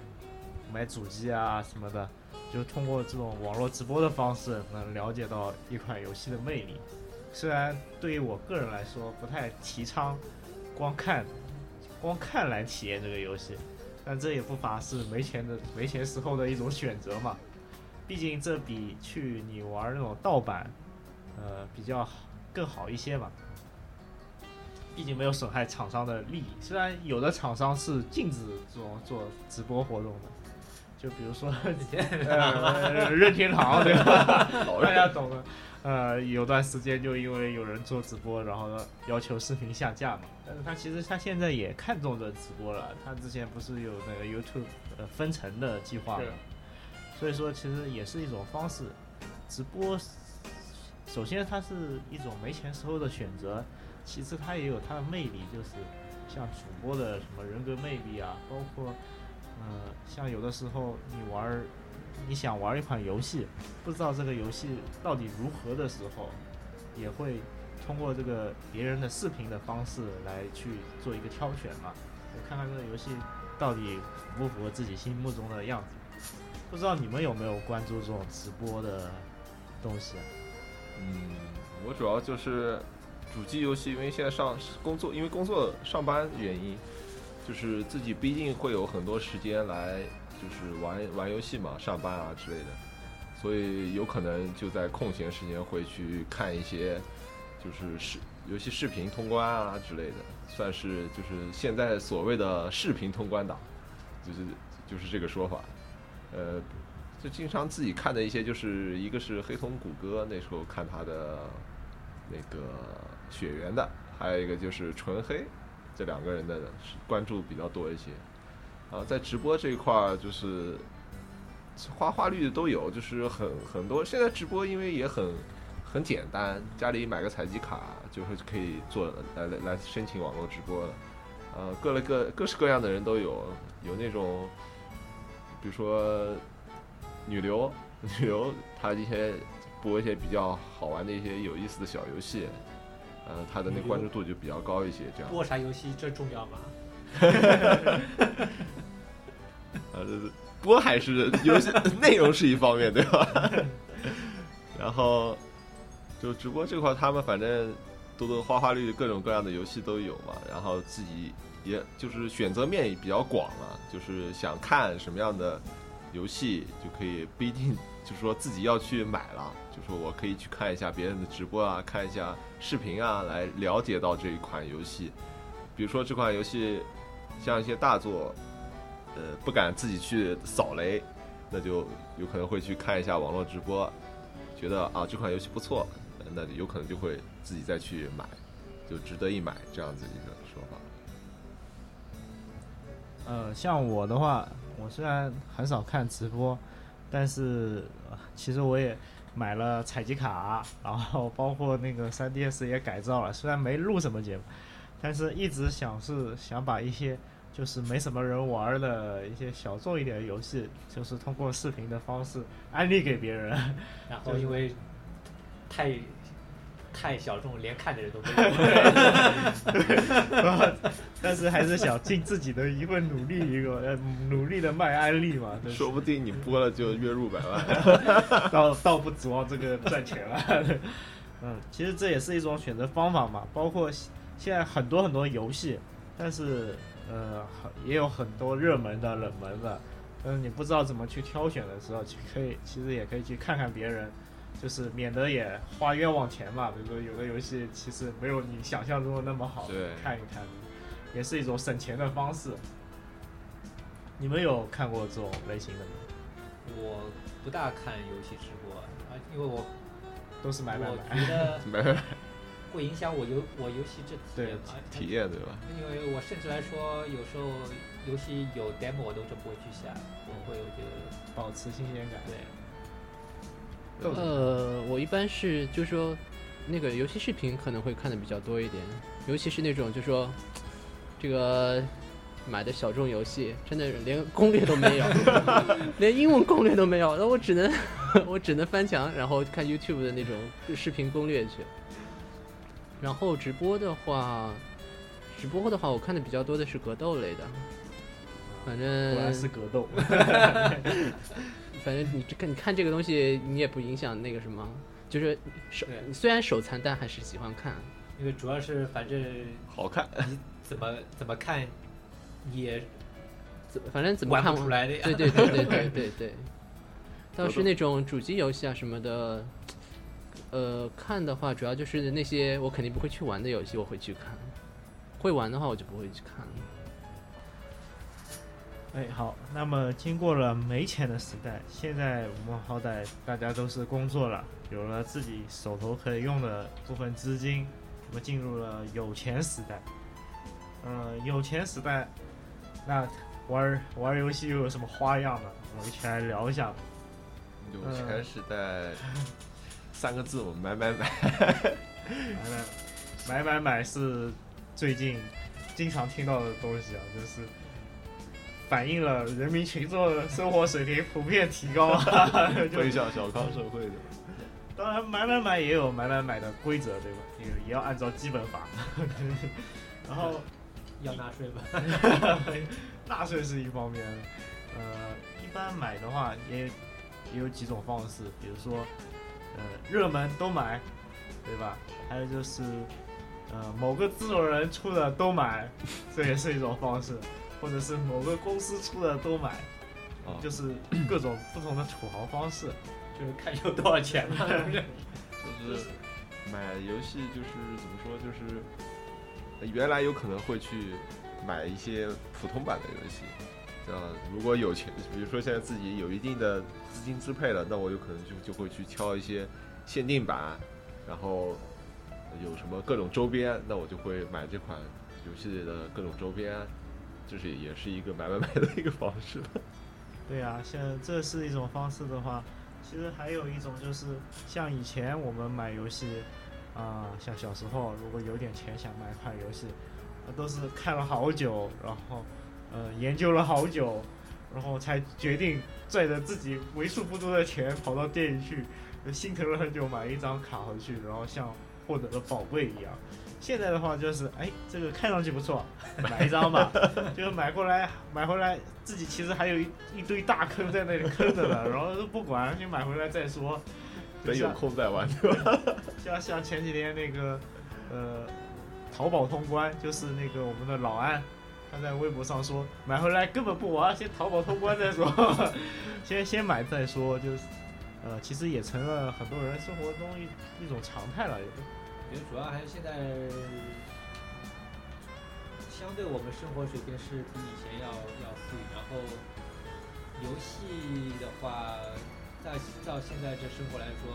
Speaker 6: 买主机啊什么的，就通过这种网络直播的方式，能了解到一款游戏的魅力。虽然对于我个人来说不太提倡光看光看来体验这个游戏，但这也不乏是没钱的没钱时候的一种选择嘛。毕竟这比去你玩那种盗版，呃，比较好更好一些嘛。毕竟没有损害厂商的利益。虽然有的厂商是禁止这种做直播活动的，就比如说 (laughs) 呃任天堂对吧？(laughs) 大家懂的。呃，有段时间就因为有人做直播，然后要求视频下架嘛。但是他其实他现在也看中这直播了。他之前不是有那个 YouTube 呃分成的计划嘛？所以说其实也是一种方式。直播首先它是一种没钱时候的选择，其次它也有它的魅力，就是像主播的什么人格魅力啊，包括呃像有的时候你玩儿你想玩一款游戏，不知道这个游戏到底如何的时候，也会通过这个别人的视频的方式来去做一个挑选嘛，就看看这个游戏到底符不符合自己心目中的样子。不知道你们有没有关注这种直播的东西啊？
Speaker 9: 嗯，我主要就是主机游戏，因为现在上工作，因为工作上班原因，就是自己不一定会有很多时间来，就是玩玩游戏嘛，上班啊之类的，所以有可能就在空闲时间会去看一些，就是视游戏视频通关啊之类的，算是就是现在所谓的视频通关党，就是就是这个说法，呃。就经常自己看的一些，就是一个是黑瞳谷歌，那时候看他的那个血缘的，还有一个就是纯黑，这两个人的关注比较多一些。啊，在直播这一块儿，就是花花绿的都有，就是很很多。现在直播因为也很很简单，家里买个采集卡就是可以做来来来申请网络直播了。呃，各类各各式各样的人都有，有那种比如说。女流，(laughs) 女流，她一些播一些比较好玩的一些有意思的小游戏，呃，她的那关注度就比较高一些。这样
Speaker 7: 播啥游戏这重要吗？(laughs)
Speaker 9: 呃，播还是游戏内容是一方面，对吧？(laughs) 然后就直播这块，他们反正多多花花绿绿各种各样的游戏都有嘛，然后自己也就是选择面也比较广了，就是想看什么样的。游戏就可以不一定就是说自己要去买了，就说我可以去看一下别人的直播啊，看一下视频啊，来了解到这一款游戏。比如说这款游戏像一些大作，呃，不敢自己去扫雷，那就有可能会去看一下网络直播，觉得啊这款游戏不错，那有可能就会自己再去买，就值得一买这样子一个。
Speaker 6: 呃，像我的话。我虽然很少看直播，但是其实我也买了采集卡，然后包括那个 3DS 也改造了。虽然没录什么节目，但是一直想是想把一些就是没什么人玩的一些小众一点的游戏，就是通过视频的方式安利给别人。
Speaker 7: 然后因为太太小众，连看的人都没有。(laughs)
Speaker 6: 但是还是想尽自己的一份努力，一个呃努力的卖安利嘛，
Speaker 9: 说不定你播了就月入百万。(laughs)
Speaker 6: 倒倒不指望这个赚钱了。嗯，其实这也是一种选择方法嘛，包括现在很多很多游戏，但是呃很也有很多热门的、冷门的，嗯，你不知道怎么去挑选的时候，其可以其实也可以去看看别人，就是免得也花冤枉钱嘛。比如说有的游戏其实没有你想象中的那么好，看一看，也是一种省钱的方式。你们有看过这种类型的吗？
Speaker 7: 我不大看游戏直播啊，因为我
Speaker 6: 都是买买
Speaker 7: 我
Speaker 6: 买。
Speaker 7: 觉得 (laughs)
Speaker 9: 买买买
Speaker 7: 会影响我游我游戏这体验嘛。
Speaker 9: 体验对吧？
Speaker 7: 因为我甚至来说，有时候游戏有 demo 我都是不会去下，我会我觉得
Speaker 6: 保持新鲜感。
Speaker 7: 对。
Speaker 8: 呃，我一般是就是说那个游戏视频可能会看的比较多一点，尤其是那种就说这个买的小众游戏，真的连攻略都没有，(laughs) 连英文攻略都没有，那我只能 (laughs) 我只能翻墙，然后看 YouTube 的那种视频攻略去。然后直播的话，直播的话，我看的比较多的是格斗类的，反正
Speaker 6: 果然是格斗。(laughs)
Speaker 8: 反正你这看你看这个东西，你也不影响那个什么，就是手虽然手残，但还是喜欢看。
Speaker 7: 因为主要是反正
Speaker 9: 好看，
Speaker 7: 你怎么怎么看也
Speaker 8: 怎反正怎么看
Speaker 7: 不出来的呀。
Speaker 8: 对对对对 (laughs) 对对对。倒是那种主机游戏啊什么的，呃，看的话主要就是那些我肯定不会去玩的游戏，我会去看。会玩的话，我就不会去看。
Speaker 6: 哎，好，那么经过了没钱的时代，现在我们好歹大家都是工作了，有了自己手头可以用的部分资金，我们进入了有钱时代。呃，有钱时代，那玩玩游戏又有什么花样呢？我们一起来聊一下吧。
Speaker 9: 有钱时代三个字，我买买买。
Speaker 6: 买买买买买是最近经常听到的东西啊，就是反映了人民群众的生活水平普遍提高啊，(laughs) 就
Speaker 9: 推向小康社会的。
Speaker 6: 当然买买买也有买买买的规则，对吧？也也要按照基本法，(laughs) 然后
Speaker 7: 要纳税吧？(laughs)
Speaker 6: 纳税是一方面，呃，一般买的话也也有几种方式，比如说，呃，热门都买，对吧？还有就是，呃，某个制作人出的都买，这也是一种方式，或者是某个公司出的都买，
Speaker 9: 啊
Speaker 6: 就是各种不同的土豪方式。
Speaker 7: 就是看有多少钱嘛。(laughs)
Speaker 9: 就是买游戏，就是怎么说，就是呃原来有可能会去买一些普通版的游戏，呃，如果有钱，比如说现在自己有一定的资金支配了，那我有可能就就会去挑一些限定版，然后有什么各种周边，那我就会买这款游戏的各种周边，这是也是一个买买买的一个方式。
Speaker 6: 对呀、像这是一种方式的话，其实还有一种就是像以前我们买游戏，啊、像小时候如果有点钱想买一款游戏，都是看了好久，然后呃研究了好久，然后才决定拽着自己为数不多的钱跑到店里去，心疼了很久买一张卡回去，然后像获得了宝贝一样。现在的话就是，哎，这个看上去不错，(laughs) 买一张吧，就是买过来买回来，自己其实还有一一堆大坑在那里坑着呢，(laughs) 然后都不管，就买回来再说。
Speaker 9: 等有空再玩，(laughs) 对吧？
Speaker 6: 像像前几天那个，呃，淘宝通关，就是那个我们的老安，他在微博上说买回来根本不玩，先淘宝通关再说，先先买再说，就是，呃，其实也成了很多人生活中一一种常态了，
Speaker 7: 觉得主要还是现在，相对我们生活水平是比以前要要富裕，然后游戏的话，在到现在这生活来说，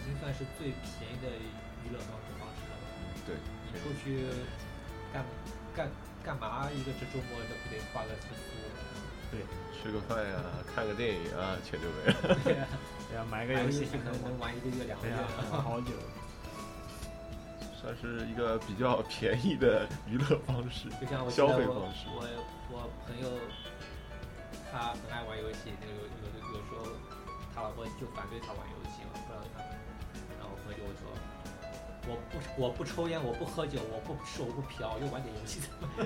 Speaker 7: 已经算是最便宜的娱乐方式方式了吧。
Speaker 9: 对，
Speaker 7: 你出去干干干嘛？一个这周末都不得花个四五百？
Speaker 9: 吃个饭呀，看个电影啊，钱就没了。
Speaker 7: 对呀，
Speaker 6: 对呀，买个
Speaker 7: 买
Speaker 6: 游戏
Speaker 7: 个游戏可能能玩一个月两个月。，
Speaker 6: 玩 (laughs) 好久。
Speaker 9: 算是一个比较便宜的娱乐方式，
Speaker 7: 就像我记
Speaker 9: 消费方式。
Speaker 7: 我我朋友他很爱玩游戏，那个有有有时候他老婆就反对他玩游戏嘛，不让他，然后我朋友就会说，我不我不抽烟，我不喝酒，我不吃，我不嫖，我就玩点游戏。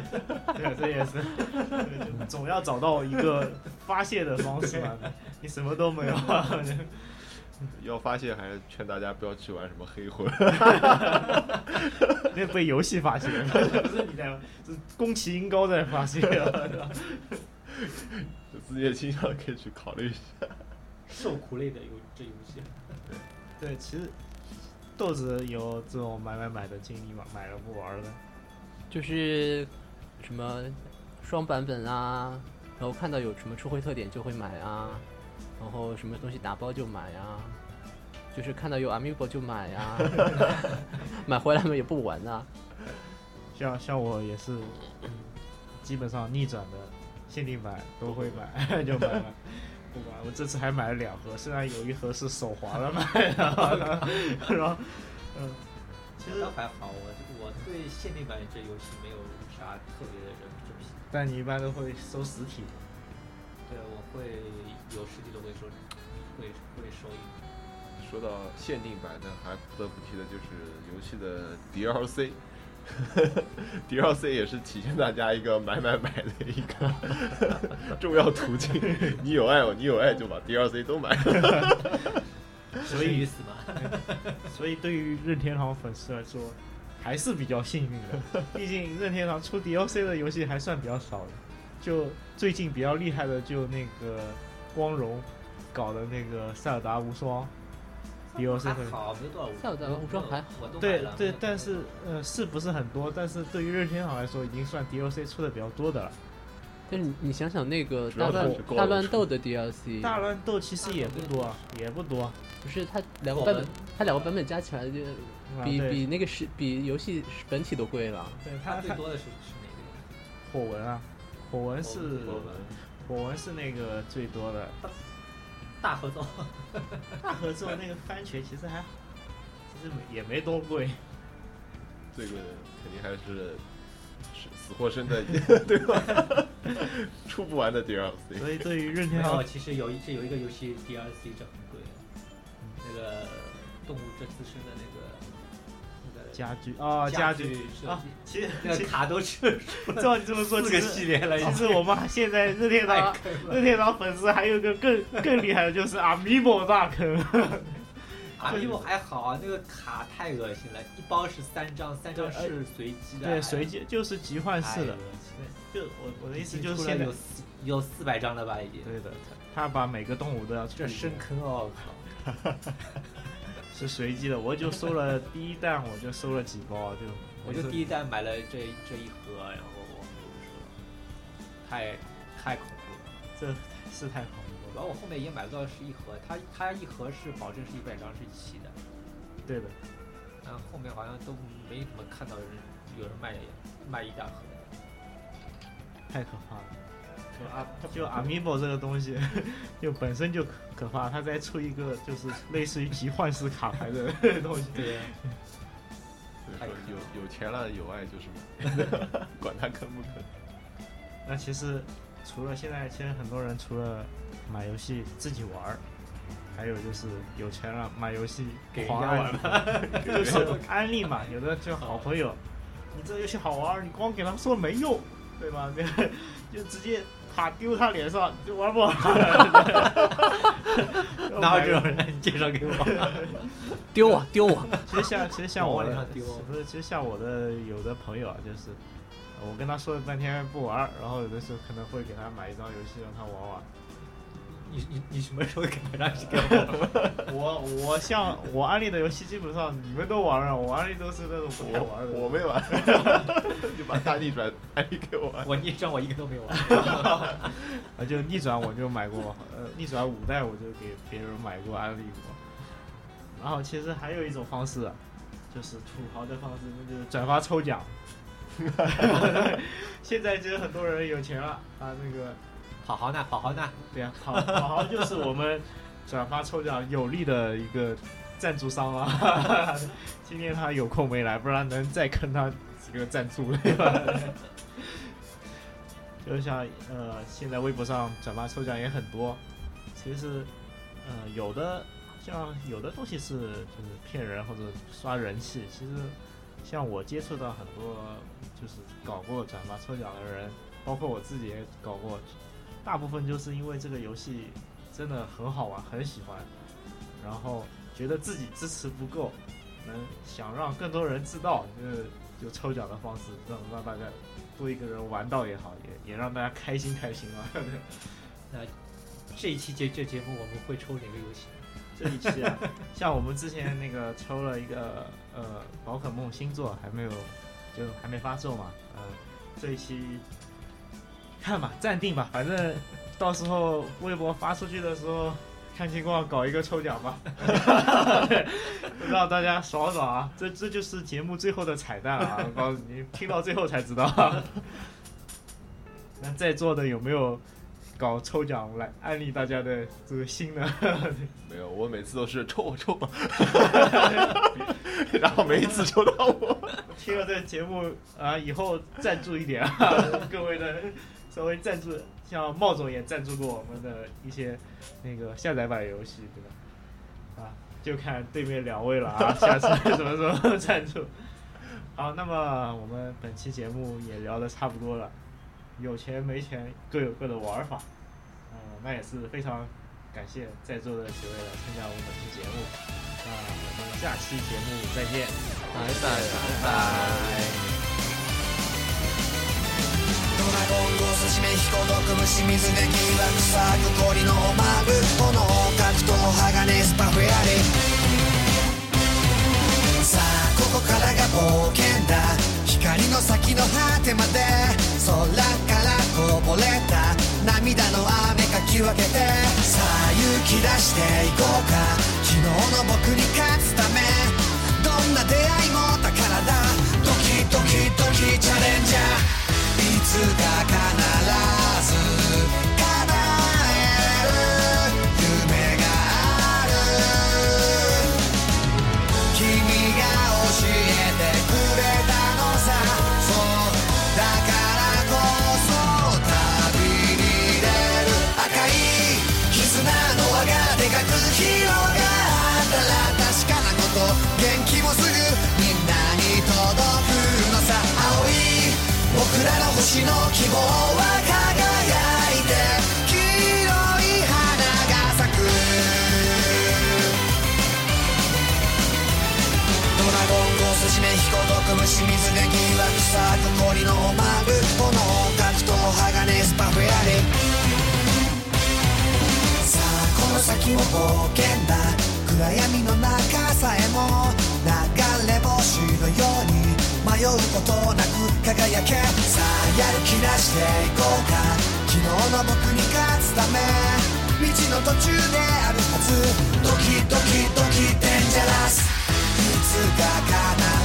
Speaker 7: (laughs)
Speaker 6: 对，这也是，总要找到一个发泄的方式嘛。你什么都没有，(laughs)
Speaker 9: 要发泄还是劝大家不要去玩什么黑魂。(laughs)
Speaker 6: 那被游戏发泄，不 (laughs) 是你在，是宫崎英高在发泄，是吧？(laughs)
Speaker 9: 自己的倾向可以去考虑一下。
Speaker 7: 受苦类的游这游戏，
Speaker 6: 对，其实豆子有这种买买买的经历吗？买了不玩的，
Speaker 8: 就是什么双版本啊，然后看到有什么出灰特点就会买啊，然后什么东西打包就买呀，(laughs) 就是看到有 Amiibo 就买啊，(laughs) 买回来嘛也不玩啊。
Speaker 6: 像像我也是，基本上逆转的限定版都会买，(laughs) 就买了。不管我这次还买了两盒，虽然有一盒是手滑了买的，然后嗯，其实
Speaker 7: 倒还好，我我对限定版这游戏没有啥特别的这这批。
Speaker 6: 但你一般都会收实体，
Speaker 7: 对，我会有实体的会收，会会收一个。
Speaker 9: 说到限定版，那还不得不提的就是游戏的 DLC。(laughs) DLC 也是体现大家一个买买买的一个 (laughs) 重要途径。你有爱，你有爱就把 DLC 都买。(laughs)
Speaker 6: 所以
Speaker 7: 于死嘛。
Speaker 6: 所以对于任天堂粉丝来说，还是比较幸运的。毕竟任天堂出 DLC 的游戏还算比较少的。就最近比较厉害的，就那个光荣搞的那个塞尔达无双 DLC
Speaker 7: 好，没多少。
Speaker 8: 塞尔达无双还好。
Speaker 7: 我都
Speaker 6: 对对，但是呃是不是很多？但是对于任天堂来说，已经算 DLC 出的比较多的了。
Speaker 8: 但是你你想想那个大乱大乱斗的 DLC，(laughs)
Speaker 6: 大乱斗其实也不多，啊也不多。
Speaker 8: 不是它两个版本它两个版本加起来就比
Speaker 6: 啊
Speaker 8: 比那个是比游戏本体都贵了。
Speaker 6: 对它
Speaker 7: 最多的是是哪个？
Speaker 6: 火纹啊，火纹是
Speaker 9: 火纹
Speaker 6: 火纹是那个最多的。
Speaker 7: 大合作。(laughs)
Speaker 6: 大合作那个番茄其实还好，其实也没多贵。
Speaker 9: 最贵的肯定还是是死活生的，(laughs) 对吧？(laughs) 出不完的 DLC。
Speaker 6: 所以对于任天，堂，
Speaker 7: 其实有一这有一个游戏 DLC 就很贵，那个动物这自身的那个那个
Speaker 6: 家具。啊，
Speaker 7: 家
Speaker 6: 具啊其实
Speaker 7: 卡都是
Speaker 6: 照 (laughs) 你这么说，
Speaker 7: 四个系列了
Speaker 6: 其实我们现在任天堂。(laughs) 任天堂粉丝还有一个更更厉害的，就是 Amiibo 大坑。(laughs)
Speaker 7: Mibo 还好啊，那个卡太恶心了，一包是三张，三张是随机的，
Speaker 6: 对，随机就是集换式的。就我我的意思就是现在。
Speaker 7: 有，四有四百张了吧，已经。
Speaker 6: 对的，他把每个动物都要出
Speaker 7: 这深坑哦，我靠！
Speaker 6: 是随机的，我就收了第一弹，我就收了几包，就
Speaker 7: 我就第一弹买了这这一盒，然后我就不说了，太太恐怖了。
Speaker 6: 这是太恐怖了。
Speaker 7: 然后我后面也买不到是一盒，它它一盒是保证是一百张是一起的，
Speaker 6: 对的，
Speaker 7: 但后面好像都没怎么看到人有人卖卖一大盒的。
Speaker 6: 太可怕了。就阿就 Amiibo 这个东西，就本身就可可怕，他再出一个就是类似于集幻式卡牌的东西，
Speaker 7: 对，
Speaker 9: 所以说有有钱了有爱就是买，(laughs) 管他坑不坑。
Speaker 6: 那其实除了现在，其实很多人除了买游戏自己玩儿，还有就是有钱了买游戏
Speaker 7: 给人 (laughs) 家玩
Speaker 6: 了，就是安利嘛。有的就好朋友，你这游戏好玩，你光给他们说没用，对吧？(laughs) 就直接卡丢他脸上，就玩不玩？(laughs)
Speaker 7: 哪有这种人？你介绍给我。
Speaker 8: 丢我丢我！
Speaker 6: 其实像其实像我的
Speaker 7: 往脸上丢
Speaker 6: 不是，其实像我的有的朋友啊，就是呃我跟他说了半天不玩，然后有的时候可能会给他买一张游戏让他玩玩。
Speaker 7: 你你你什么时候给他让给我？(laughs)
Speaker 6: 我我像我安利的游戏基本上你们都玩了，我安利都是那种不太玩的。
Speaker 9: 我我没玩，(laughs) 就把大逆转安利给我玩。
Speaker 7: 我逆转我一个都没玩。(laughs)
Speaker 6: 啊，就逆转我就买过，呃，逆转五代我就给别人买过安利过。然后其实还有一种方式啊，就是土豪的方式，那就是转发抽奖。现在其实很多人有钱了，啊，那个
Speaker 7: 好好呢，好好呢。
Speaker 6: 对呀、好好好就是我们转发抽奖有力的一个赞助商啊。(laughs) 今天他有空没来，不然能再坑他几个赞助，对吧？就像呃，现在微博上转发抽奖也很多，其实呃有的像有的东西是就是骗人或者刷人气，其实像我接触到很多就是搞过转发抽奖的人，包括我自己也搞过，大部分就是因为这个游戏真的很好玩，很喜欢，然后觉得自己支持不够，能想让更多人知道，就是就抽奖的方式，让让大家多一个人玩到也好，也也让大家开心开心啊。(laughs)
Speaker 7: 这一期节这节目我们会抽哪个游戏？
Speaker 6: 这一期啊，像我们之前那个抽了一个呃宝可梦星座，还没有就还没发售嘛，呃，这一期看吧，暂定吧，反正到时候微博发出去的时候，看情况搞一个抽奖吧，(laughs) 让大家爽爽啊！这这就是节目最后的彩蛋啊！我告诉你，听到最后才知道。(laughs) 那在座的有没有搞抽奖来安利大家的这个心呢？(laughs)
Speaker 9: 没有，我每次都是抽我抽我，然后每一次抽到我。
Speaker 6: 听了这个节目啊，以后赞助一点啊，各位的稍微赞助，像茂总也赞助过我们的一些那个下载版游戏，对吧？啊，就看对面两位了啊，(laughs) 下次什么时候赞助？好，那么我们本期节目也聊得差不多了，有钱没钱各有各的玩法，嗯、那也是非常感谢在座的几位来参加我们本期节目，那我们下期节目再见。
Speaker 8: 拜拜拜拜。
Speaker 10: ンゴース締め彦毒虫水で疑惑さく氷のマグ炎格闘鋼スパフェアリさあここからが冒険だ。光の先の果てまで。空からこぼれた。涙の雨かき分けて。さあ勇気出していこうか。昨日の僕に勝つため。どんな出会いも宝だ。ドキドキドキチャレンジャー。つか必ずの希望は輝いて黄色い花が咲く。ドラゴンゴース締め彦毒虫水が疑惑さく氷のマグ炎格闘鋼スパフェアリさあこの先も冒険だ。暗闇の中さえも迷うことなく輝けさあやる気出していこうか昨日の僕に勝つため道の途中であるはずドキドキドキデンジャラスいつか叶う